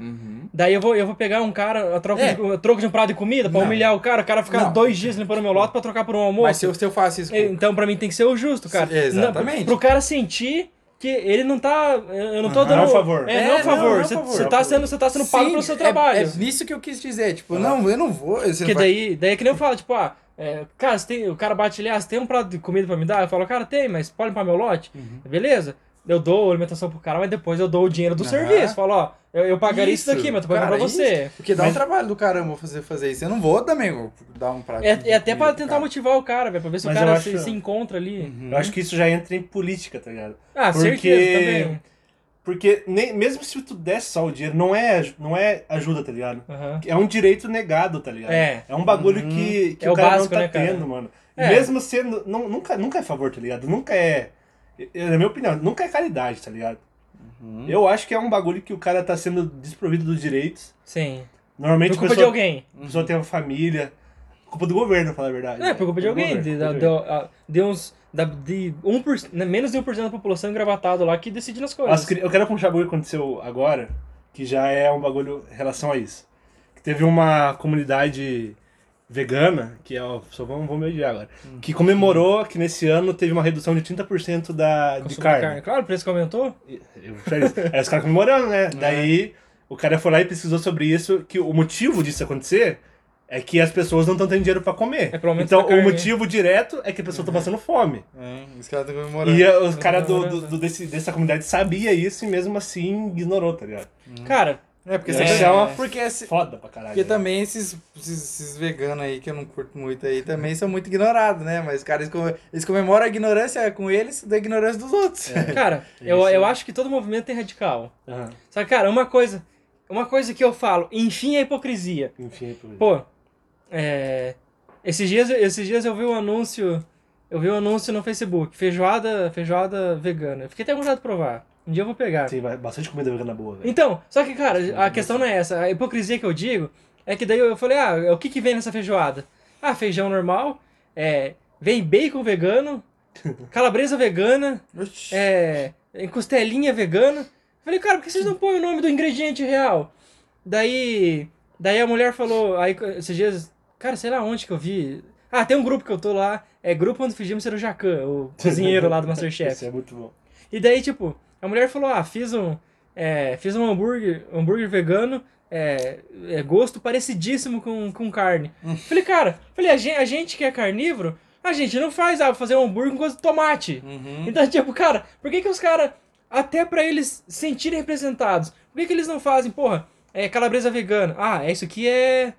Daí eu vou, eu vou pegar um cara a troco, É. de, a troco de um prato de comida pra Não. humilhar o cara, o cara ficar Não. dois dias limpando meu lote pra trocar por um almoço. Mas se eu, se eu faço isso com... Então, pra mim, tem que ser o justo, cara. Exatamente. Não, pro cara sentir que ele não tá. Eu não tô dando. Não é um favor. É, não é um É, favor. não, não é Você favor. você tá sendo, você tá sendo pago Sim, pelo seu é- trabalho. É, nisso que eu quis dizer, tipo, não, eu não vou... Você Porque vai- daí, daí é que nem eu falo, tipo, ah, é, cara, tem, o cara bate ali, ah, você tem um prato de comida pra me dar? Eu falo, cara, tem, mas pode limpar meu lote? Uhum. Beleza. Eu dou alimentação pro cara, mas depois eu dou o dinheiro do Aham. serviço. Falo, ó, eu, eu pagaria isso, Isso, daqui, mas tô pagando cara, pra você. Porque dá Mas- um trabalho do caramba fazer, fazer isso. Eu não vou também vou dar um prato É, é até pra tentar cara. motivar o cara, velho, pra ver se Mas o cara eu se, acho- se encontra ali. Uhum. Eu acho que isso já entra em política, tá ligado? Ah, Porque- certeza também. Porque nem, mesmo se tu desse só o dinheiro, não é, não é ajuda, tá ligado? Aham. É um direito negado, tá ligado? É. É um bagulho Uhum. que, que É o o cara básico, não tá né, cara? tendo, mano. É. Mesmo sendo. Não, nunca, nunca é favor, tá ligado? Nunca é. Na minha opinião, nunca é caridade, tá ligado? Uhum. Eu acho que é um bagulho que o cara tá sendo desprovido dos direitos. Sim. Normalmente Por culpa de pessoa, alguém. a pessoa tem uma família. Culpa do governo, pra falar a verdade. É, por culpa de alguém. De, de de, de uns. Da, de 1%, né, menos de 1% da população engravatado lá que decide nas As coisas. cri- Eu quero puxar um bagulho que aconteceu agora, que já é um bagulho em relação a isso. Que teve uma comunidade vegana, que é o. Só vamos, vamos mediar agora. Que comemorou que nesse ano teve uma redução de 30% da, de Consumo carne. Claro, o preço que aumentou. Eu- Aí os caras comemorando, né? Daí o cara foi lá e pesquisou sobre isso, que o motivo disso acontecer É que as pessoas não estão tendo dinheiro pra comer. É pelo menos então, carne. o motivo direto é que a pessoa tá passando fome. É, os caras estão comemorando. E os caras do, do- do- desse, dessa comunidade sabia isso e mesmo assim ignorou, tá ligado? Cara, É, porque É. você É uma- porque, esse- Foda pra caralho. porque né? também esses, esses, esses veganos aí, que eu não curto muito aí, também são muito ignorados, né? Mas caras come- eles comemoram a ignorância com eles da ignorância dos outros. É. cara, eu, eu acho que todo movimento tem radical. Aham. Só que, cara, uma coisa, uma coisa que eu falo, enfim, é hipocrisia. Enfim, é por isso. Pô, é, esses dias, esses dias eu vi um anúncio, eu vi um anúncio no Facebook, feijoada, feijoada vegana. Eu fiquei até com vontade de provar. Um dia eu vou pegar. Ba- bastante comida vegana boa, velho. Então, só que, cara, a questão não é essa. A hipocrisia que eu digo é que daí eu falei, ah, o que que vem nessa feijoada? Ah, feijão normal, é, vem bacon vegano, calabresa vegana, é, costelinha vegana. Falei, cara, por que vocês não põem o nome do ingrediente real? Daí, daí a mulher falou, aí esses dias, cara, sei lá onde que eu vi. Ah, tem um grupo que eu tô lá, é grupo onde fingimos ser o Jacan, o cozinheiro lá do Masterchef. Isso é muito bom. E daí, tipo, a mulher falou, ah, fiz um, é, fiz um hambúrguer, hambúrguer vegano, é, é, gosto parecidíssimo com, com carne. Falei, cara, falei, a gente, a gente que é carnívoro, a gente não faz, ah, fazer um hambúrguer com gosto de tomate. Uhum. Então, tipo, cara, por que que os caras, até pra eles se sentirem representados, por que que eles não fazem, porra, é, calabresa vegana? Ah, isso aqui é,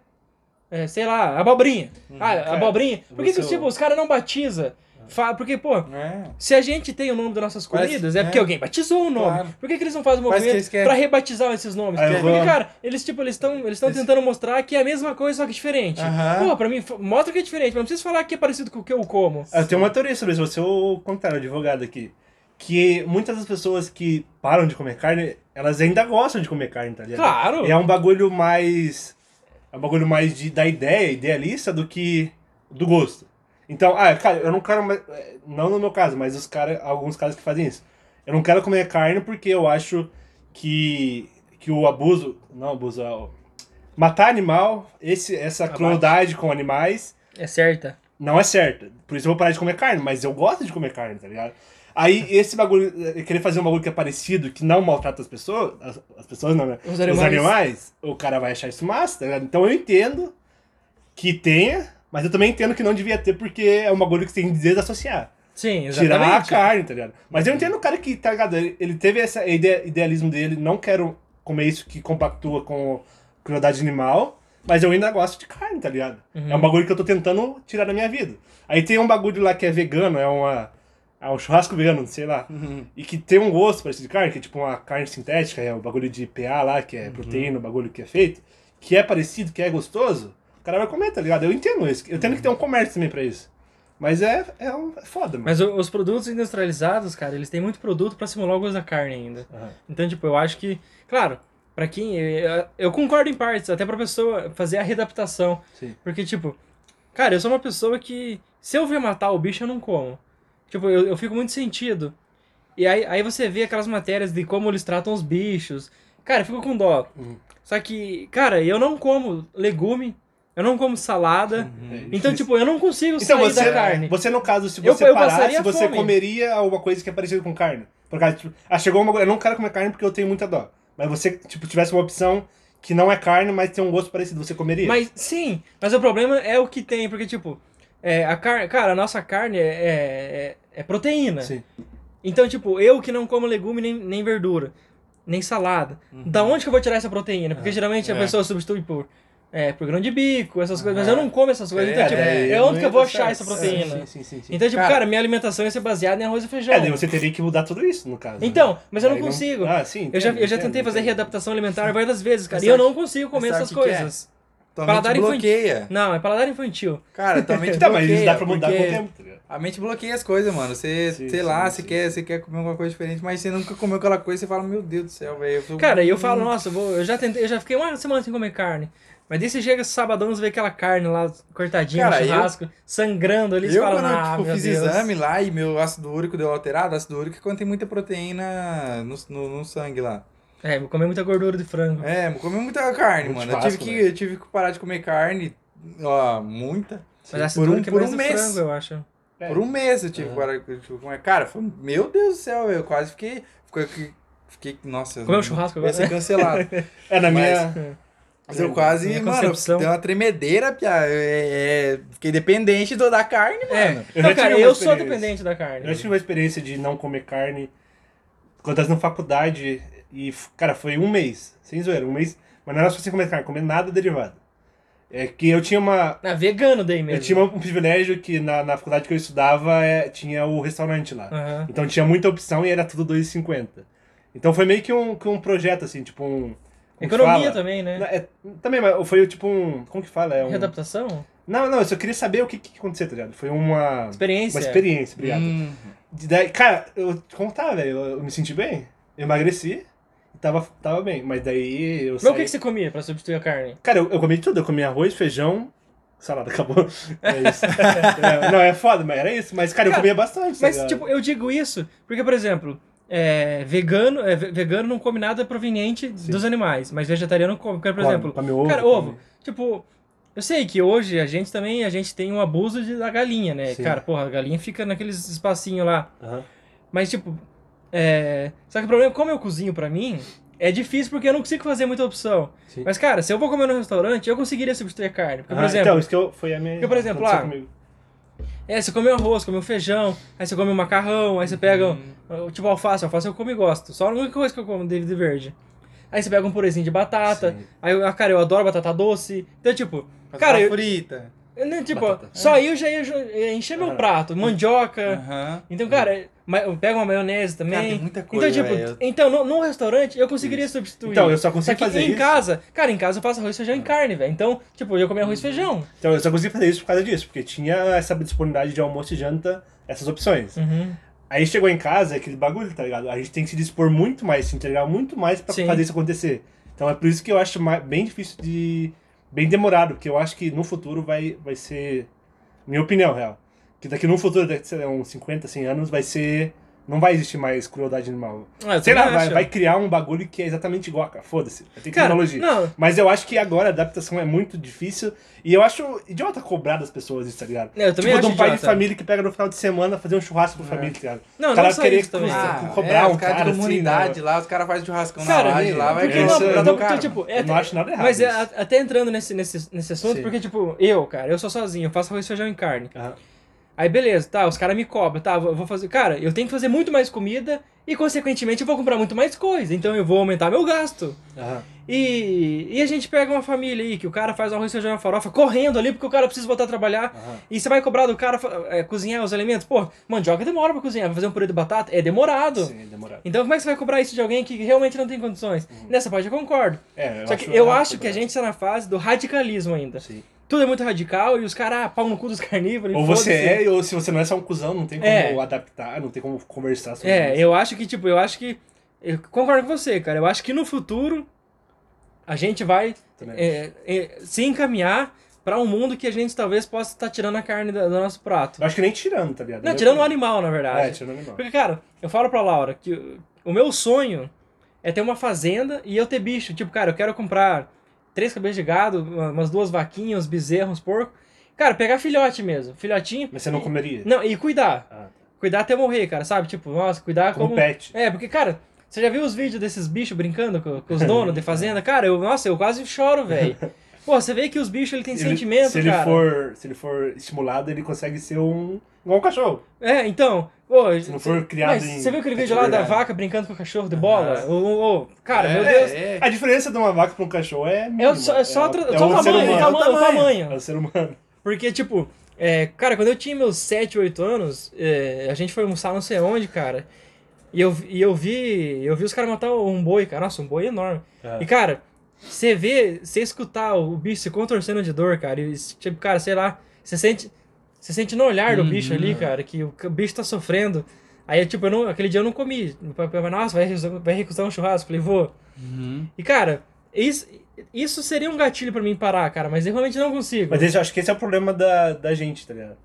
é, sei lá, abobrinha. ah, cara, abobrinha. Por que que, você- tipo, os caras não batizam? Fa- Porque, pô, É. se a gente tem o nome das nossas comidas, é porque é. alguém batizou o nome. Claro. Por que, que eles não fazem um que movimento eles querem- pra rebatizar esses nomes? Ah, eu Porque, vou- cara, eles, tipo, eles estão eles Esse- tentando mostrar que é a mesma coisa, só que diferente. Aham. Pô, pra mim, mostra que é diferente, mas não precisa falar que é parecido com o que eu como. Eu tenho uma teoria sobre isso, você é o contrário, advogado aqui. Que muitas das pessoas que param de comer carne, elas ainda gostam de comer carne, tá ligado? Claro. É um bagulho mais. É um bagulho mais de, da ideia, idealista, do que do gosto. Então, ah, cara, eu não quero. mais- é, Não no meu caso, mas os cara, alguns caras que fazem isso. Eu não quero comer carne porque eu acho que, que o abuso. Não, abuso. é o- Matar animal, esse, essa Abate. crueldade com animais É certa. não é certa. Por isso eu vou parar de comer carne, mas eu gosto de comer carne, tá ligado? Aí esse bagulho, eh, querer fazer um bagulho que é parecido, que não maltrata as pessoas, as, as pessoas não, né? Os Os animais. animais, o cara vai achar isso massa, tá ligado? Então eu entendo que tenha, mas eu também entendo que não devia ter, porque é um bagulho que você tem que desassociar. Sim, exatamente. Tirar a carne, tá ligado? Mas eu entendo o cara que, tá ligado? Ele, ele teve esse ide- idealismo dele, não quero comer isso que compactua com crueldade animal, mas eu ainda gosto de carne, tá ligado? Uhum. É um bagulho que eu tô tentando tirar da minha vida. Aí tem um bagulho lá que é vegano, é uma. É um churrasco vegano, sei lá. Uhum. E que tem um gosto parecido de carne, que é tipo uma carne sintética, é o bagulho de PA lá, que é Uhum. proteína, o bagulho que é feito, que é parecido, que é gostoso, o cara vai comer, tá ligado? Eu entendo isso. Eu entendo que tem um comércio também pra isso. Mas é, é, um, é foda, mano. Mas os produtos industrializados, cara, eles têm muito produto pra simular o gosto da carne ainda. Aham. Então, tipo, eu acho que, claro, pra quem. Eu, eu concordo em partes, até pra pessoa fazer a readaptação. Sim. Porque, tipo, cara, eu sou uma pessoa que. Se eu ver matar o bicho, eu não como. Tipo, eu, eu fico muito sentido. E aí, aí você vê aquelas matérias de como eles tratam os bichos. Cara, eu fico com dó. Uhum. Só que, cara, eu não como legume, eu não como salada. É Então, tipo, eu não consigo Então sair você, da carne. você, no caso, se Eu- você eu parasse, passaria você fome. comeria alguma coisa que é parecida com carne. Por causa, tipo, ah, chegou uma... Eu não quero comer carne porque eu tenho muita dó. Mas você, tipo, tivesse uma opção que não é carne, mas tem um gosto parecido, você comeria? Mas sim, mas o problema é o que tem, porque, tipo, é, a car... cara, a nossa carne é, é, é proteína. Sim. Então, tipo, eu que não como legume nem, nem verdura, nem salada, da onde que eu vou tirar essa proteína? Porque geralmente a É. pessoa substitui por, é, por grão de bico, essas coisas, mas eu não como essas coisas. Então, É, tipo, é, é, onde que eu vou achar essa proteína? Sim, sim, sim. sim. Então, tipo, Cara- cara, minha alimentação ia ser baseada em arroz e feijão. É, daí você teria que mudar tudo isso, no caso. né? Então, mas eu não Aí consigo. Ah, sim. Eu já, entendo, eu já entendo, tentei fazer entendo. readaptação alimentar várias vezes, cara, Mas e eu não consigo comer essas é? coisas. Tua Paladar mente infantil. bloqueia. Não, é paladar infantil. Cara, tua mente Tá, bloqueia. mas dá pra mudar com o tempo? A mente bloqueia as coisas, mano. Você, Sim, sei sim, lá, você quer, você quer comer alguma coisa diferente, mas você nunca comeu aquela coisa, você fala, meu Deus do céu, velho. tô- Cara, e eu falo, nossa, eu, vou, eu já tentei, eu já fiquei uma semana sem comer carne. Mas daí você chega sabadão, você vê aquela carne lá cortadinha Cara, no eu- churrasco, sangrando ali, você Eu, fala, quando ah, tipo, meu fiz Deus. exame lá e meu ácido úrico deu alterado, ácido úrico é quando tem muita proteína no, no, no sangue lá. É, vou comer muita gordura de frango. É, comi muita carne, Muito mano. Eu tive, que, eu tive que parar de comer carne, ó, muita. Mas ácido por um- é por um mês. frango, eu acho. É. Por um mês eu tive que parar de comer. Cara, foi, meu Deus do céu, eu quase fiquei. Fiquei, fiquei nossa. Comeu um churrasco eu ia agora, ser cancelado. É, na Mas- minha... Mas eu quase, Minha mano, concepção. deu uma tremedeira, pia. É, é, fiquei dependente do, da carne, É. mano. Eu não, cara, eu sou dependente da Eu carne. já tive uma experiência de não comer carne quando eu na faculdade e, cara, foi um mês, sem zoeira, um mês, mas não era só sem comer carne, comer nada derivado. É que eu tinha uma. Na vegano daí mesmo. Eu tinha um privilégio que na, na faculdade que eu estudava é, tinha o restaurante lá. Aham. Então tinha muita opção e era tudo 2,50. Então foi meio que um, que um projeto, assim, tipo um. Economia fala? também, né? É, também, mas foi tipo um. Como que fala? É um... Readaptação? Não, não, eu só queria saber o que, que aconteceu, tá ligado? Foi uma. Experiência. Uma experiência, obrigado. Hum. Daí, cara, eu, como tá, velho? Eu, eu me senti bem. Eu emagreci e tava, tava bem. Mas daí eu Mas saí... o que, que você comia pra substituir a carne? Cara, eu, eu comi tudo. Eu comi arroz, feijão, salada, acabou. É isso. É, não, é foda, mas era isso. Mas, cara, eu Cara, comia bastante, tá Mas, tipo, eu digo isso porque, por exemplo, é, vegano, é, ve- vegano não come nada proveniente Sim. dos animais, mas vegetariano come. Por Come, exemplo, come ovo, cara, come- ovo. Tipo, eu sei que hoje a gente também a gente tem um abuso de, da galinha, né? Sim. Cara, porra, a galinha fica naqueles espacinhos lá. Aham. Mas, tipo, é... Só que o problema, como eu cozinho pra mim, é difícil porque eu não consigo fazer muita opção. Sim. Mas, cara, se eu vou comer no restaurante, eu conseguiria substituir a carne. Porque, por Ah, exemplo, Então, isso que eu, foi a minha. Porque, por exemplo, lá- comigo. É, você come arroz, come feijão, aí você come macarrão, aí você pega, uh, tipo, alface. Alface eu como e gosto. Só a única coisa que eu como David verde. Aí você pega um purezinho de batata. Sim. Aí, ah, cara, eu adoro batata doce. Então, tipo, Batata cara, frita. eu tipo, Batata. só aí eu já ia, encher meu prato. Mandioca. Aham. Então, cara, eu pego uma maionese também. Cara, tem muita coisa, então, tipo, velho. então, no, no restaurante eu conseguiria substituir. Então, eu só consigo que fazer em isso. casa, cara, em casa eu faço arroz, feijão e carne, velho. Então, tipo, eu comia arroz e feijão. Então, eu só consegui fazer isso por causa disso, porque tinha essa disponibilidade de almoço e janta, essas opções. Uhum. Aí chegou em casa, é aquele bagulho, tá ligado? A gente tem que se dispor muito mais, se entregar muito mais pra Sim. fazer isso acontecer. Então é por isso que eu acho mais- bem difícil de. Bem demorado, porque eu acho que no futuro vai, vai ser. Minha opinião, real. Que daqui no futuro, daqui lá, uns 50, 100 anos, vai ser. Não vai existir mais crueldade animal. Ah, Sei lá, vai, vai criar um bagulho que é exatamente igual, cara. Foda-se. Cara, tecnologia. não. Mas eu acho que agora a adaptação é muito difícil. E eu acho idiota cobrar das pessoas isso, tá ligado? É, eu também tipo, de acho um pai de idiota. família que pega no final de semana fazer um churrasco com a família, tá ligado? Não, o cara não só querer isso também. Ah, cobrar é, um os caras cara de comunidade assim, né? lá, os caras fazem churrascão Cara, na laje lá, vai porque querer não, então, do cara. tipo, é até- não acho nada errado Mas é, até entrando nesse, nesse, nesse assunto, Sim. porque, tipo, eu, cara, eu sou sozinho, eu faço arroz, feijão e carne. Aham. Aí, beleza, tá, os caras me cobram, tá, eu vou fazer. Cara, eu tenho que fazer muito mais comida e, consequentemente, eu vou comprar muito mais coisa. Então, eu vou aumentar meu gasto. Aham. E, e a gente pega uma família aí que o cara faz um arroz, feijão e farofa correndo ali porque o cara precisa voltar a trabalhar. Aham. E você vai cobrar do cara é, cozinhar os alimentos? Pô, mandioca demora pra cozinhar, vai fazer um purê de batata? É demorado. Sim, é demorado. Então, como é que você vai cobrar isso de alguém que realmente não tem condições? Nessa parte eu concordo. É, Só que eu acho que a cobrar. gente está na fase do radicalismo ainda. Sim. Tudo é muito radical e os caras, ah, pau no cu dos carnívoros. Ou você é, ou se você não é só um cuzão, não tem como É. adaptar, não tem como conversar sobre É, isso. eu acho que, tipo, eu acho que. Eu concordo com você, cara. Eu acho que no futuro a gente vai é, é, se encaminhar pra um mundo que a gente talvez possa estar tirando a carne da- do nosso prato. Eu acho que nem tirando, tá ligado? Não, tirando o animal, na verdade. É, tirando o animal. Porque, cara, eu falo pra Laura que o meu sonho é ter uma fazenda e eu ter bicho. Tipo, cara, eu quero comprar três cabeças de gado, uma- umas duas vaquinhas, uns bezerros, uns porcos. Cara, pegar filhote mesmo. Filhotinho. Mas você não comeria? Não, e cuidar. Ah, tá. Cuidar até morrer, cara, sabe? Tipo, nossa, cuidar Como como. pet. É, porque, cara, você já viu os vídeos desses bichos brincando com, com os donos de fazenda? Cara, eu, nossa, eu quase choro, velho. Pô, você vê que os bichos ele têm Se ele- sentimento, se ele cara. For, se ele for estimulado, ele consegue ser um. igual um cachorro. É, então. Pô, Se não for criado mas em. você viu aquele vídeo lá da vaca brincando com o cachorro de bola? Ah. Ô, ô, ô, cara, É, meu Deus. é. A diferença de uma vaca pra um cachorro é. É, só, é só, é só o o tamanho, o tamanho, o tamanho. É o ser humano. Porque, tipo, é, cara, quando eu tinha meus 7, 8 anos, é, a gente foi almoçar não sei onde, cara. E eu, e eu vi. Eu vi os caras matar um boi, cara. Nossa, um boi enorme. É. E, cara, você vê, você escutar o bicho se contorcendo de dor, cara. E, tipo, cara, sei lá, você sente. Você sente no olhar do bicho ali, cara, que o, o bicho tá sofrendo. Aí, tipo, eu não, aquele dia eu não comi. Meu pai falou, nossa, vai, recusar- vai recusar um churrasco. Eu falei, vou. Uhum. E, cara, isso, isso seria um gatilho pra mim parar, cara, mas eu realmente não consigo. Mas esse, eu acho que esse é o problema da, da gente, tá ligado?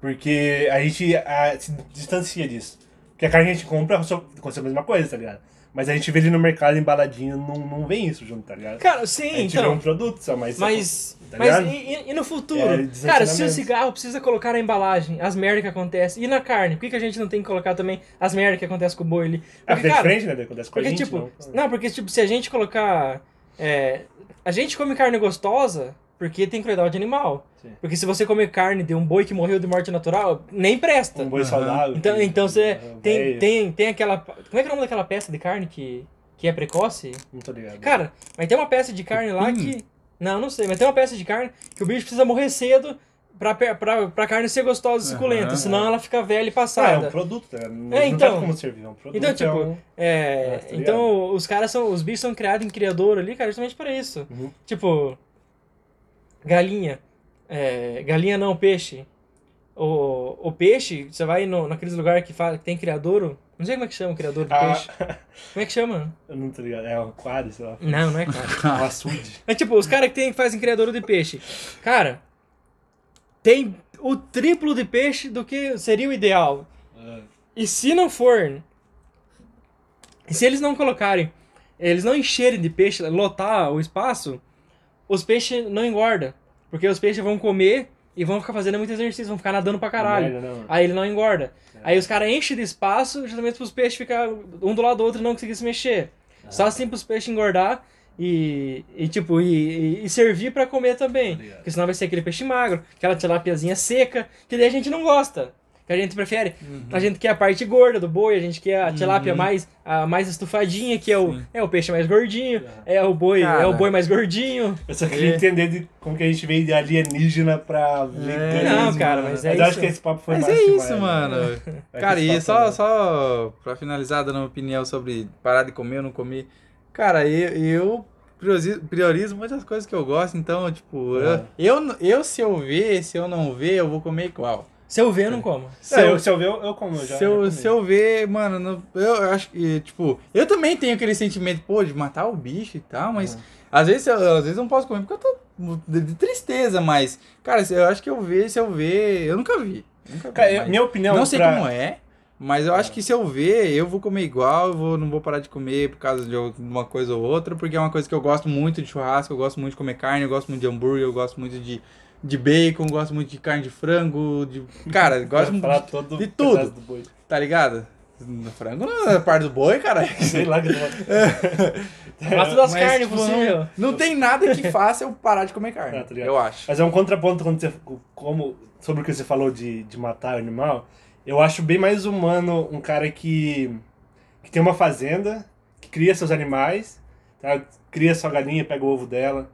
Porque a gente a, se distancia disso. Porque a carne que a gente compra acontece a mesma coisa, tá ligado? Mas a gente vê ele no mercado embaladinho, não, não vem isso junto, tá ligado? Cara, a sim, gente vê então. um produto só, mas. Mas, Tá mas e, e- no futuro? É, cara, se o cigarro precisa colocar na embalagem as merdas que acontecem, e na carne, por que, que a gente não tem que colocar também as merdas que acontecem com o boi ali? Ah, Porque, é cara, diferente, né? Acontece com a porque, gente, tipo, não. não, porque, tipo, se a gente colocar é, a gente come carne gostosa porque tem crueldade animal. Sim. Porque se você comer carne de um boi que morreu de morte natural, nem presta. Um boi Aham. saudável. Então, que- então você é, tem, tem, tem aquela. Como é que é o nome daquela peça de carne que, que é precoce? Não tô ligado. Cara, mas tem uma peça de carne lá Cupim? que. Não, não sei, mas tem uma peça de carne que o bicho precisa morrer cedo pra, pra, pra carne ser gostosa e suculenta, Aham. senão ela fica velha e Ah, é passada. um produto, né? Não, É, não então. tá como servir, é um produto. Então, é tipo, um- É, Ah, tá então os caras são. Os bichos são criados em criador ali, cara, justamente para isso. Uhum. Tipo, galinha. É, galinha não, peixe. O, o peixe, você vai no, naqueles lugares que, fa- que tem criadouro. Não sei como é que chama o criador de Ah. peixe. Como é que chama? Eu não tô ligado. É um aquário, sei lá. Não, não é claro. Um açude. É tipo, os caras que, tem, que fazem criadouro de peixe. Cara, tem o triplo de peixe do que seria o ideal. Ah, E se não for. e Se eles não colocarem. Eles não encherem de peixe, lotar o espaço, os peixes não engordam. Porque os peixes vão comer e vão ficar fazendo muito exercício, vão ficar nadando pra caralho. merda, não. Aí ele não engorda. Aí os caras enchem de espaço justamente pros peixes ficar um do lado do outro e não conseguir se mexer. Só assim pros peixes engordar e, e tipo, e, e- servir pra comer também. Obrigado. Porque senão vai ser aquele peixe magro, aquela tilapiazinha seca, que daí a gente não gosta. Que a gente prefere. A gente quer a parte gorda do boi, a gente quer a tilápia mais, a mais estufadinha, que é o, Sim. é o peixe mais gordinho, é o boi, é Cara. o boi mais gordinho. Eu só queria É. entender de como que a gente veio de alienígena pra veganismo. Não, cara, mas é Mas eu acho isso. que esse papo foi Mas mais é que isso, né? mano. É Cara, e só, só pra finalizar, dando uma opinião sobre parar de comer ou não comer. Cara, eu, eu priorizo, priorizo muitas coisas que eu gosto, então, tipo, É. eu, eu, eu se eu ver, se eu não ver, eu vou comer igual. Se eu ver, eu não como. Se Não, eu, se eu ver, eu, eu como. Eu já, se, eu, se eu ver, mano, não- eu acho que, tipo, eu também tenho aquele sentimento, pô, de matar o bicho e tal, mas Uhum. às, vezes, eu, às vezes eu não posso comer porque eu tô de, de tristeza, mas, cara, se- eu acho que eu ver, se eu ver, eu nunca vi. Nunca vi Cara, eu- minha opinião não sei pra- como é, mas eu acho que se eu ver, eu vou comer igual, eu vou, não vou parar de comer por causa de uma coisa ou outra, porque é uma coisa que eu gosto muito de churrasco, eu gosto muito de comer carne, eu gosto muito de hambúrguer, eu gosto muito de, de bacon, gosto muito de carne de frango, de. Cara, gosto muito falar de, todo de tudo. do boi. Tá ligado? No frango não é parte do boi, cara. Sei lá que eu das Mas, carnes tipo, possível. Não, não tem nada que faça eu parar de comer carne. Ah, tá eu acho. Mas é um contraponto quando você, como, sobre o que você falou de, de matar o animal. Eu acho bem mais humano um cara que, que tem uma fazenda, que cria seus animais, tá? cria sua galinha, pega o ovo dela,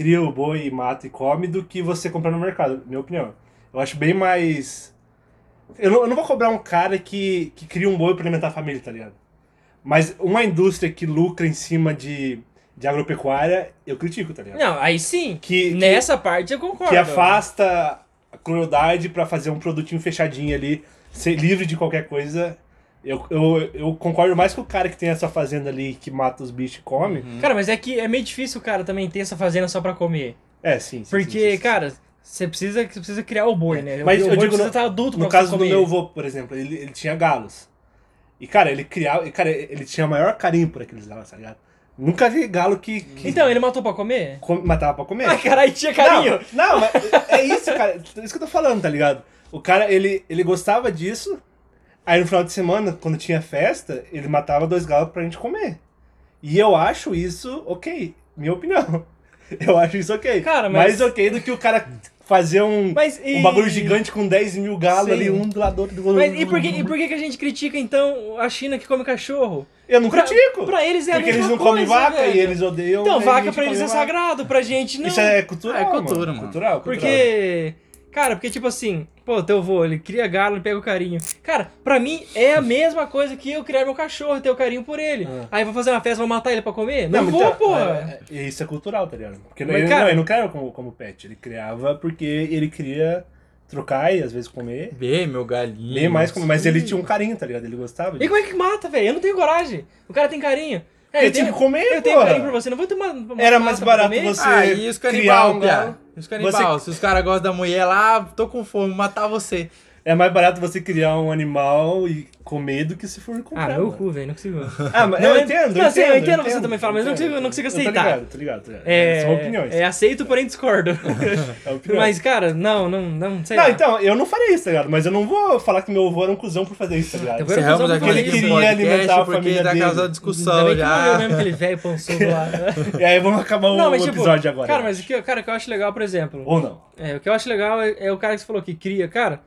cria o boi e mata e come, do que você comprar no mercado, minha opinião. Eu acho bem mais. Eu não, eu não vou cobrar um cara que, que cria um boi pra alimentar a família, tá ligado? Mas uma indústria que lucra em cima de, de agropecuária, eu critico, tá ligado? Não, aí sim. Que, que- Nessa parte eu concordo. que afasta a crueldade pra fazer um produtinho fechadinho ali, ser livre de qualquer coisa. Eu, eu, eu concordo mais com o cara que tem essa fazenda ali que mata os bichos e come. Cara, mas é que é meio difícil o cara também ter essa fazenda só pra comer. É, sim. sim, Porque, sim, sim, sim. cara, você precisa, você precisa criar o boi, né? Mas o eu boi digo precisa no- estar adulto No caso você do comer. meu avô, por exemplo, ele, ele tinha galos. E, cara, ele criava. e, Cara, ele tinha maior carinho por aqueles galos, tá ligado? Nunca vi galo que, que Então, ele matou pra comer? come- matava pra comer. Ah, caralho, tinha carinho. Não, não, mas é isso, cara. É isso que eu tô falando, tá ligado? O cara, ele, ele gostava disso. Aí no final de semana, quando tinha festa, ele matava dois galos pra gente comer. E eu acho isso ok. Minha opinião. Eu acho isso ok. Cara, mas- Mais ok do que o cara fazer um, Mas e... um bagulho gigante com 10 mil galos Sim. ali, um do lado do outro. Mas e por, que, e por que que a gente critica, então, a China que come cachorro? Eu não Pra, critico. pra eles é a porque mesma eles não coisa, comem vaca velho. e eles odeiam. Então, vaca pra eles é vaca. sagrado, pra gente não. Isso é cultural. É cultura, mano. Cultural, cultural. Porque, cara, porque tipo assim, pô, teu avô, ele cria galo, ele pega o carinho. Cara, pra mim é a mesma coisa que eu criar meu cachorro e ter o carinho por ele. Ah. Aí vou fazer uma festa, vou matar ele pra comer? Não, mas vou, então, porra. é, é, isso é cultural, tá ligado? Porque Mas, ele, cara- não, ele não criava como, como pet, ele criava porque ele queria trocar e às vezes comer. Vê, meu galinho. Bem mais comer, mas ele tinha um carinho, tá ligado? Ele gostava E como é que mata, velho? Eu não tenho coragem. O cara tem carinho. É, Ele eu tinha tenho- que comer, Eu tenho porra. carinho por você, não vou ter uma. uma Era mais barato você- Ah, e os criar um galo. Os canibal, Você- se os caras gostam da mulher lá, tô com fome, matar você. É mais barato você criar um animal e comer do que se for comprar. Ah, meu cu, velho, não consigo. Ah, mas Não, eu eu- entendo. não, assim, eu entendo, entendo você também falar, mas eu não consigo- eu não consigo Eu aceitar. Tô ligado, tô ligado. Tô ligado. É, São opiniões. é aceito, porém discordo. É opiniões. Mas, cara, não, não, não, sei Não, lá. então, eu não faria isso, tá ligado? Mas eu não vou falar que meu avô era um cuzão por fazer isso, tá ligado? Eu vou- Encerramos Ele aqui queria alimentar a família tá dele. causando discussão bem que morreu já. mesmo aquele velho ponçudo lá. E aí vamos acabar o, Não, mas tipo, episódio agora. cara, eu mas o que, cara, o que eu acho legal, por exemplo, Ou não. é, o que eu acho legal é, é o cara que você falou que cria, cara,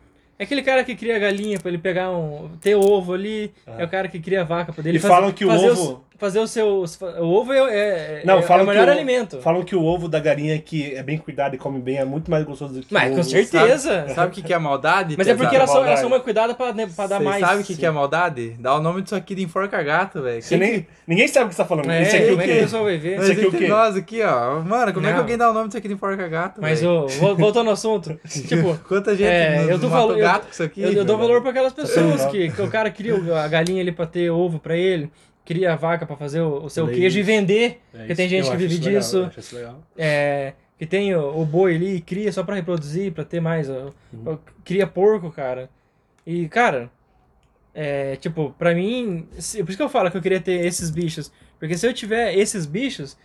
é aquele cara que cria galinha pra ele pegar um, ter ovo ali, é o cara que cria vaca pra ele E falam que o fazer ovo- os- fazer o seu, o ovo é, é, Não, é, falam é o melhor que o, alimento. Falam que o ovo da galinha que é bem cuidado e come bem é muito mais gostoso do que Mas o com ovo... certeza. Sabe o que, que é maldade? Mas é porque elas são, elas são uma cuidada pra, né, pra dar mais. sabem o que, que é maldade? Dá o nome disso aqui de enforca gato, velho. Você nem, ninguém sabe o que você tá falando. É, Isso aqui é o como é que o quê? pessoal vai ver? Mas Isso aqui é o quê? nós aqui, ó. Mano, como é que Não. alguém dá o nome disso aqui de enforca gato? Mas, ô, vo- voltando ao assunto, tipo, Quanta gente É, eu falando- eu- gato com isso aqui? eu, dou valor pra aquelas pessoas sendo que, que o cara cria a galinha ali pra ter ovo pra ele, cria a vaca pra fazer o, o seu Leite. queijo e vender, É porque tem gente Eu que acho vive isso legal, disso. eu acho isso legal. É, que tem o, o boi ali e cria só pra reproduzir, pra ter mais. ó, Uhum. Cria porco, cara. E, cara, é, tipo, pra mim. se- por isso que eu falo que eu queria ter esses bichos. Porque se eu tiver esses bichos,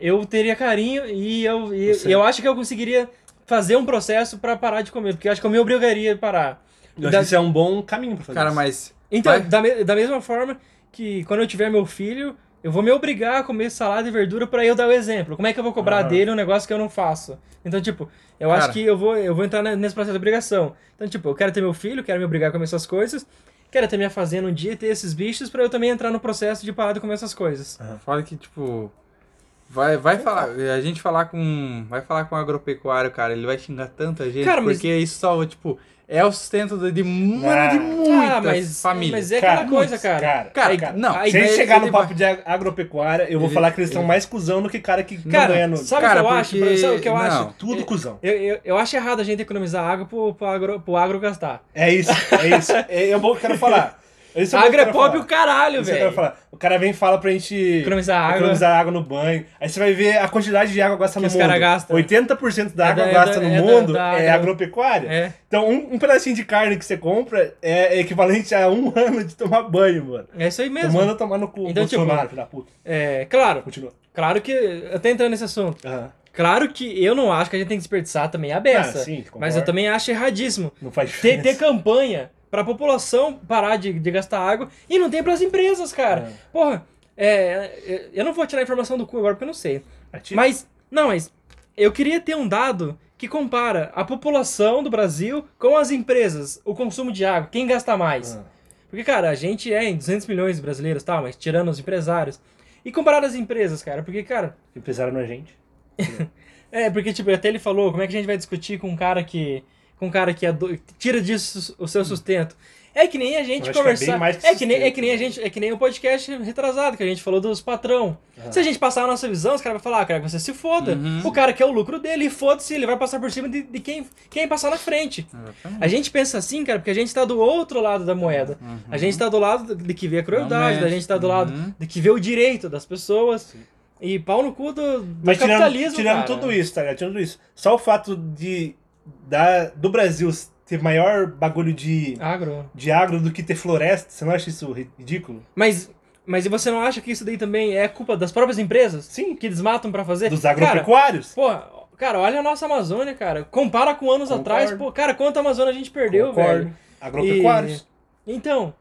eu teria carinho e eu, e, Você- e eu acho que eu conseguiria fazer um processo pra parar de comer. Porque eu acho que eu me obrigaria a parar. Eu acho Da- que isso é um bom caminho pra fazer Cara, isso. mas. Então, Vai. da, me- da mesma forma que quando eu tiver meu filho, eu vou me obrigar a comer salada e verdura pra eu dar o exemplo. Como é que eu vou cobrar dele um negócio que eu não faço? Então, tipo, eu Cara. acho que eu vou, eu vou entrar ne- nesse processo de obrigação. Então, tipo, eu quero ter meu filho, quero me obrigar a comer essas coisas, quero ter minha fazenda um dia e ter esses bichos pra eu também entrar no processo de parar de comer essas coisas. Fala que, tipo. Vai, vai falar. A gente falar com. Vai falar com o agropecuário, cara. Ele vai xingar tanta gente. Cara, mas- porque isso só, tipo. É o sustento de, de, mano, de muita ah, mas, família. mas é Cara, aquela coisa, putz, cara. cara, Cara, cara, não, Se a gente chegar ele no papo de ag- agropecuária, eu vou Ele- falar que eles são ele- mais cuzão do que cara que não Cara, ganha no... sabe Cara, o que eu acho? porque- Sabe o que eu não. acho? Tudo cuzão. Eu, eu, eu acho errado a gente economizar água pro, pro, agro, pro agro gastar. É isso, é isso. É, eu vou- quero falar. Isso é pop falar. o caralho, quero velho. O cara vem e fala pra gente Economizar água. economizar água no banho. Aí você vai ver a quantidade de água gasta Que no os mundo. cara gastam. 80% da É água da- é gasta no é da- mundo da é agro- agropecuária. É. Então, um, um pedacinho de carne que você compra é equivalente a um ano de tomar banho, mano. É isso aí mesmo. Então manda tomar no cu, Então, tipo, filho da puta. É, claro, Continua. claro que. Até entrando nesse assunto. Aham. Claro que eu não acho que a gente tem que desperdiçar também a beça. Ah, sim, mas eu também acho erradíssimo Não faz ter, diferença. ter campanha pra população parar de, de gastar água e não tem pras empresas, cara. É. Porra, é, eu não vou tirar a informação do cu agora porque eu não sei. Atira. Mas, não, mas eu queria ter um dado que compara a população do Brasil com as empresas, o consumo de água, quem gasta mais. Ah. Porque, cara, a gente é em 200 milhões de brasileiros, tá? Mas tirando os empresários. E comparado às empresas, cara, porque, cara, Empresário na gente. é, porque, tipo, até ele falou, como é que a gente vai discutir com um cara que. Com um cara que é do- tira disso o seu sustento. É que nem a gente acho que é conversar. bem mais que é, que nem, é que nem a gente. É que nem o podcast retrasado, que a gente falou dos patrão. Se a gente passar a nossa visão, os caras vão falar, ah, cara, que você se foda. O cara quer o lucro dele, e foda-se, ele vai passar por cima de, de quem, quem passar na frente. A gente pensa assim, cara, porque a gente tá do outro lado da moeda. A gente tá do lado de que vê a crueldade, a gente tá do lado Uhum. de que vê o direito das pessoas. E pau no cu do, do Mas tirando, capitalismo, tirando cara. tudo isso, tá ligado? Tirando tudo isso. Só o fato de da, do Brasil ter maior bagulho de, Agro. de agro do que ter floresta, você não acha isso ridículo? Mas, mas e você não acha que isso daí também é culpa das próprias empresas? Sim. Que desmatam pra fazer? Dos Cara, agropecuários? Porra, cara, olha a nossa Amazônia, cara. Compara com anos Concordo. atrás, pô, cara, quanta Amazônia a gente perdeu, Concordo. velho. Agropecuários. E- Então,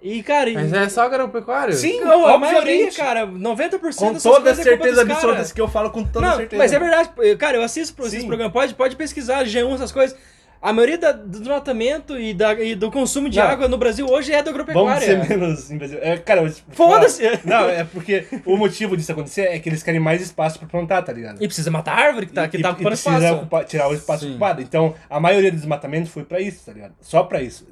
e cara, e, Mas é só agropecuário? Sim, não, a maioria, cara, 90% Com toda é certeza dos absoluta, isso que eu falo com toda Não, certeza. mas é verdade, cara, eu assisto pro- esses programas, pode, pode pesquisar, G1, essas coisas. A maioria da- do desmatamento e, da, e do consumo de Não. água no Brasil hoje é da Vamos agropecuária. ser menos imbecil. É, cara, eu- Foda-se! Não, é porque o motivo disso acontecer é que eles querem mais espaço pra plantar, tá ligado? E precisa matar a árvore que tá, que E- tá e ocupando precisa espaço. ocupar- tirar o espaço Sim. ocupado. Então, a maioria do desmatamento foi pra isso, tá ligado? Só pra isso,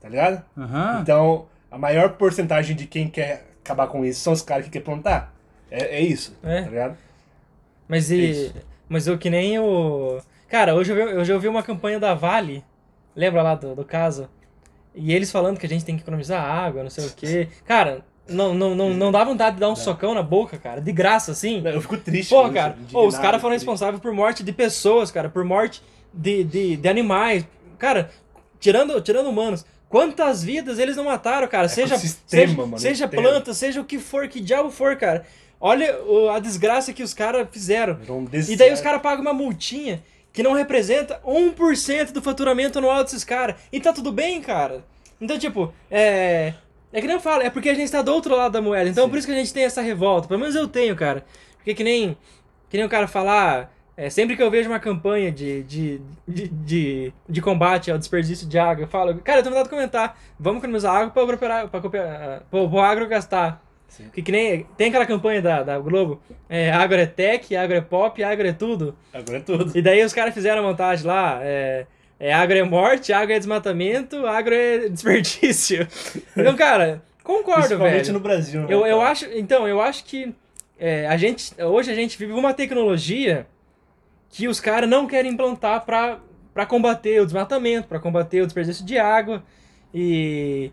tá ligado? Aham. Então, a maior porcentagem de quem quer acabar com isso são os caras que querem plantar. É, é isso, É. tá ligado? Mas É e. isso. Mas eu que nem o. Cara, hoje eu, vi, hoje eu vi uma campanha da Vale. Lembra lá do, do caso? E eles falando que a gente tem que economizar água, não sei o quê. Cara, não, não, não, não dá vontade de dar um socão na boca, cara. De graça, assim. Eu fico triste. Com cara. Pô, os caras foram responsáveis por morte de pessoas, cara. Por morte de, de, de animais. Cara, tirando, tirando humanos, quantas vidas eles não mataram, cara? Seja, Ecossistema, seja, mano, seja planta, seja o que for, que diabo for, cara. Olha a desgraça que os caras fizeram. E daí os caras pagam uma multinha que não representa 1% do faturamento anual desses caras. E tá tudo bem, cara. Então, tipo, é. É que nem eu falo, é porque a gente tá do outro lado da moeda. Então Sim. por isso que a gente tem essa revolta. Pelo menos eu tenho, cara. Porque que nem. Que nem o cara falar. É, sempre que eu vejo uma campanha de, de, de, de, de combate ao desperdício de água, eu falo, cara, eu tenho vontade de comentar, vamos economizar água pra, pra, pra, pra, pro agro gastar. Sim. Que, que nem. Tem aquela campanha da, da Globo, é, agro é tech, agro é pop, agro é tudo. Agora é tudo. E daí os caras fizeram a montagem lá, é, é agro é morte, agro é desmatamento, agro é desperdício. Então, cara, concordo, Principalmente velho. no Brasil, né? Eu, eu acho, então, eu acho que é, a gente, hoje a gente vive uma tecnologia que os caras não querem implantar pra, pra combater o desmatamento, pra combater o desperdício de água. E,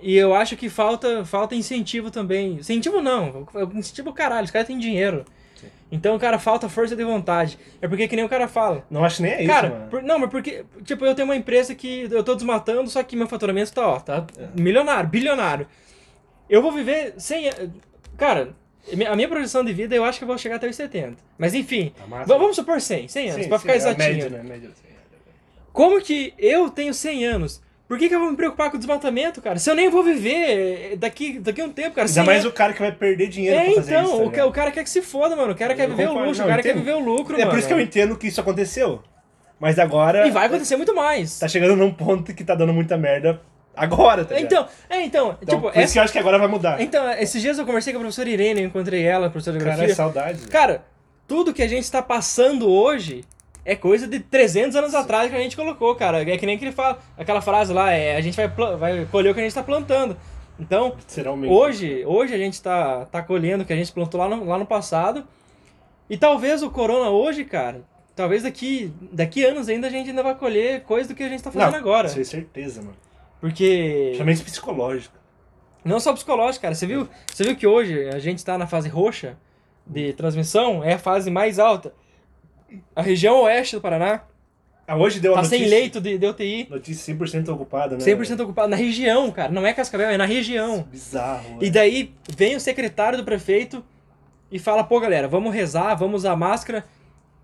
e eu acho que falta, falta incentivo também. Incentivo não, incentivo caralho, os caras têm dinheiro. Sim. Então, cara, falta força de vontade. É porque que nem o cara fala. Não acho nem é isso, Cara, por- não, mas porque, tipo, eu tenho uma empresa que eu tô desmatando, só que meu faturamento tá, ó, tá É. milionário, bilionário. Eu vou viver 100 anos. Cara, a minha projeção de vida eu acho que eu vou chegar até os 70. Mas enfim, Tá va- vamos supor 100, 100 anos, Sim, pra sim, ficar é exatinho. Média, né? Média, é. Como que eu tenho 100 anos? Por que, que eu vou me preocupar com o desmatamento, cara? Se eu nem vou viver daqui, daqui a um tempo, cara. Ainda 100 mais anos- o cara que vai perder dinheiro É, pra fazer então, isso. tá o, o cara quer que se foda, mano. O cara quer Eu viver o luxo, não, o cara quer viver o lucro, É mano. por isso que eu entendo que isso aconteceu. Mas agora. E vai acontecer muito mais. Tá chegando num ponto que tá dando muita merda agora, tá ligado? Então, é, então, Então, tipo, por isso essa- que eu acho que agora vai mudar. Então, esses dias eu conversei com a professora Irene, eu encontrei ela, professora de Cara, é saudade. Cara, tudo que a gente está passando hoje é coisa de 300 anos atrás que a gente colocou, cara. É que nem aquele fala, aquela frase lá, é, a gente vai, vai colher o que a gente está plantando. Então, hoje, hoje a gente tá, tá colhendo o que a gente plantou lá no, lá no passado. E talvez o corona hoje, cara, talvez daqui, daqui anos ainda a gente ainda vai colher coisa do que a gente tá fazendo Não, agora. Isso é certeza, mano. Porque. Principalmente psicológico. Não só psicológico, cara. Você viu, você viu que hoje a gente tá na fase roxa de transmissão? É a fase mais alta. A região oeste do Paraná Ah, hoje deu a tá notícia. sem leito de, de UTI. Notícia 100% ocupada, né? 100% ocupado. Na região, cara. Não é Cascavel, é na região. Bizarro. E né? daí vem o secretário do prefeito e fala, pô, galera, vamos rezar, vamos usar máscara.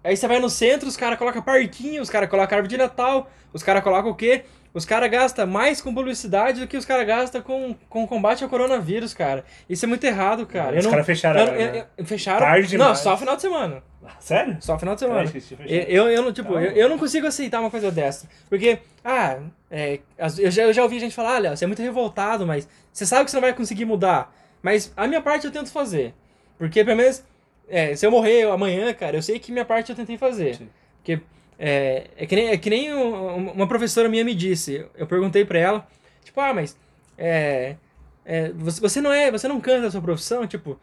Aí você vai no centro, os caras colocam parquinho, os caras colocam árvore de Natal, os caras colocam o quê? Os caras gastam mais com publicidade do que os caras gastam com, com combate ao coronavírus, cara. Isso é muito errado, cara. Os Eu não- caras fecharam eu- né? eu- fecharam? Tarde não, demais. só final de semana. Sério? Só final de semana. Eu, eu, não, tipo, Calma. eu, não consigo aceitar uma coisa dessa. Porque, ah, é, eu, já, eu já ouvi gente falar, olha, você é muito revoltado, mas você sabe que você não vai conseguir mudar. Mas a minha parte eu tento fazer. Porque, pelo menos, é, se eu morrer amanhã, cara, eu sei que minha parte eu tentei fazer. Sim. Porque é, é que nem, é que nem um- uma professora minha me disse. Eu perguntei pra ela, tipo, ah, mas é, é, você, você não é, você não canta a sua profissão, tipo,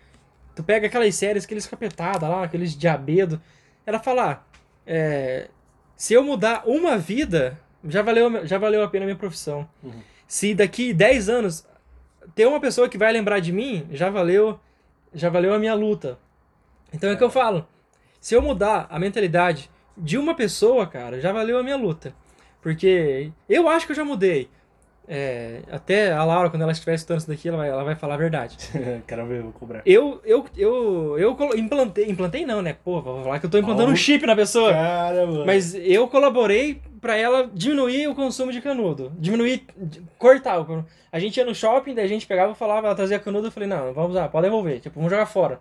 tu pega aquelas séries, aqueles capetadas lá, aqueles diabedo. Ela fala, ah, é, se eu mudar uma vida, já valeu, já valeu a pena a minha profissão. Uhum. Se daqui 10 anos ter uma pessoa que vai lembrar de mim, já valeu, já valeu a minha luta. Então é o que eu falo. Se eu mudar a mentalidade de uma pessoa, cara, já valeu a minha luta. Porque eu acho que eu já mudei. É, até a Laura, quando ela estiver escutando isso daqui, ela vai, ela vai falar a verdade. Quero ver, vou cobrar. Eu, eu, eu, eu implantei, implantei não, né? Pô, vou falar que eu tô implantando Oh. um chip na pessoa. Cara, mano. Mas eu colaborei pra ela diminuir o consumo de canudo. Diminuir, cortar o canudo. A gente ia no shopping, daí a gente pegava e falava, ela trazia canudo, eu falei, não, vamos usar, pode devolver, tipo, vamos jogar fora.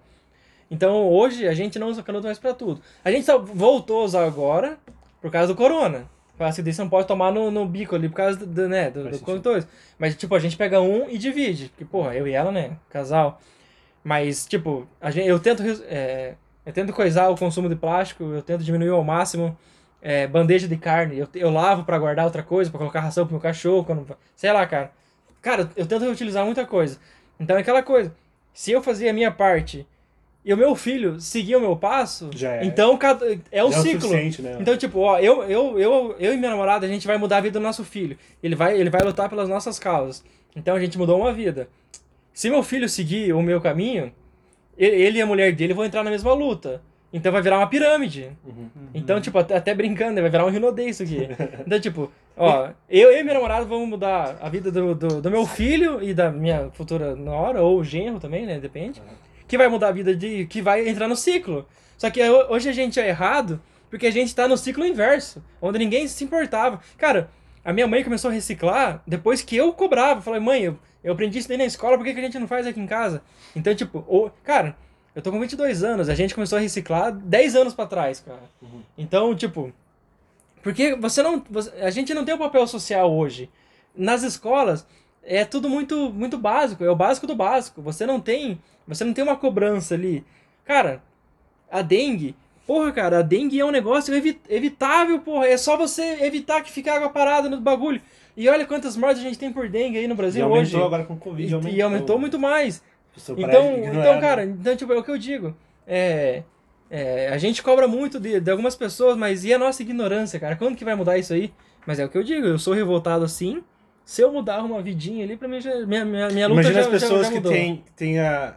Então hoje a gente não usa canudo mais pra tudo. A gente só voltou a usar agora por causa do corona. Que daí você não pode tomar no, no bico ali por causa do, né, do, do sentido. condutor. Mas, tipo, a gente pega um e divide. Porque, porra, eu e ela, né? Casal. Mas, tipo, a gente, eu tento. é, eu tento coisar o consumo de plástico, eu tento diminuir ao máximo. É, bandeja de carne, eu, eu lavo pra guardar outra coisa, pra colocar ração pro meu cachorro, quando, sei lá, cara. Cara, eu tento reutilizar muita coisa. Então é aquela coisa. Se eu fazia a minha parte e o meu filho seguia o meu passo, Já é. então é um Já é ciclo. suficiente, né? Então, tipo, ó, eu, eu, eu, eu e minha namorada, a gente vai mudar a vida do nosso filho. Ele vai, ele vai lutar pelas nossas causas. Então a gente mudou uma vida. Se meu filho seguir o meu caminho, ele, e a mulher dele vão entrar na mesma luta. Então vai virar uma pirâmide. Uhum. Então, tipo, até, até brincando, vai virar um rinodê isso aqui. Então, tipo, Ó, eu, eu e minha namorada vamos mudar a vida do, do, do meu filho e da minha futura nora, ou genro também, né? Depende. Que vai mudar a vida de. que vai entrar no ciclo. Só que ho- hoje a gente é errado porque a gente tá no ciclo inverso, onde ninguém se importava. Cara, a minha mãe começou a reciclar depois que eu cobrava. Falei, mãe, eu, eu aprendi isso daí na escola, por que, que a gente não faz aqui em casa? Então, tipo, o, cara, eu tô com 22 anos, a gente começou a reciclar 10 anos pra trás, cara. Então, tipo, porque você não. você- a gente não tem um papel social hoje. Nas escolas é tudo muito muito básico, é o básico do básico. Você não tem, você não tem uma cobrança ali. Cara, a dengue, porra, cara, a dengue é um negócio evi- evitável, porra. É só você evitar que fique água parada no bagulho. E olha quantas mortes a gente tem por dengue aí no E Brasil aumentou hoje. agora com o Covid. E, e aumentou muito mais. Então, então né? cara, então, tipo, é o que eu digo. É, é, a gente cobra muito de, de algumas pessoas, mas e a nossa ignorância, cara? Quando que vai mudar isso aí? Mas é o que eu digo, eu sou revoltado assim. Se eu mudar uma vidinha ali, pra mim, já, minha, minha, minha luta Imagina já, as pessoas já, já que têm têm a,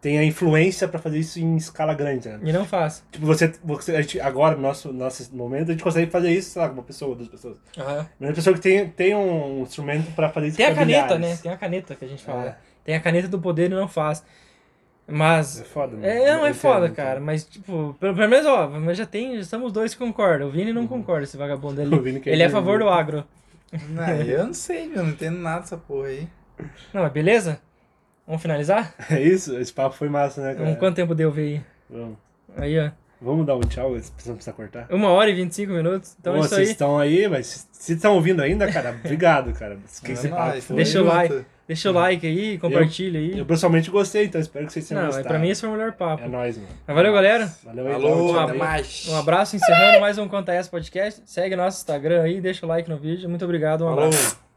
têm a influência pra fazer isso em escala grande, né? E não faço. Tipo, você, você a gente, agora, no nosso, nosso momento, a gente consegue fazer isso, sei lá, com uma pessoa, duas pessoas. Aham. Mas a pessoa que tem, tem um instrumento pra fazer isso Tem a caneta, milhares. né? Tem a caneta que a gente fala. É. Tem a caneta do poder e não faz. Mas É foda, mano. É, não, é Eu foda, entendo, cara. Mas, tipo, pelo, pelo menos, ó, mas já tem, já estamos dois que concordam. O Vini não concorda, esse vagabundo ali. Uhum. O Vini quer Ele é a favor do agro. Não, eu não sei, meu, não entendo nada dessa porra aí. Não, mas beleza? Vamos finalizar? É isso? Esse papo foi massa, né, cara? Vamos, quanto tempo deu ver aí? Vamos. Aí, ó. Vamos dar um tchau, não precisa cortar. Uma hora e 25 minutos. Então Pô, é isso vocês aí. estão aí, mas se- estão ouvindo ainda, cara, obrigado, cara. Que É esse papo foi- Deixa o like. Deixa o like aí, compartilha aí. Eu pessoalmente gostei, então espero que vocês tenham Não, mas gostado. pra mim esse foi o melhor papo. É nóis, mano. Mas valeu, galera. Valeu aí, Alô, tchau, até tchau. mais. Um abraço, encerrando mais um Conta Essa Podcast. Segue nosso Instagram aí, deixa o like no vídeo. Muito obrigado, um abraço. Falou.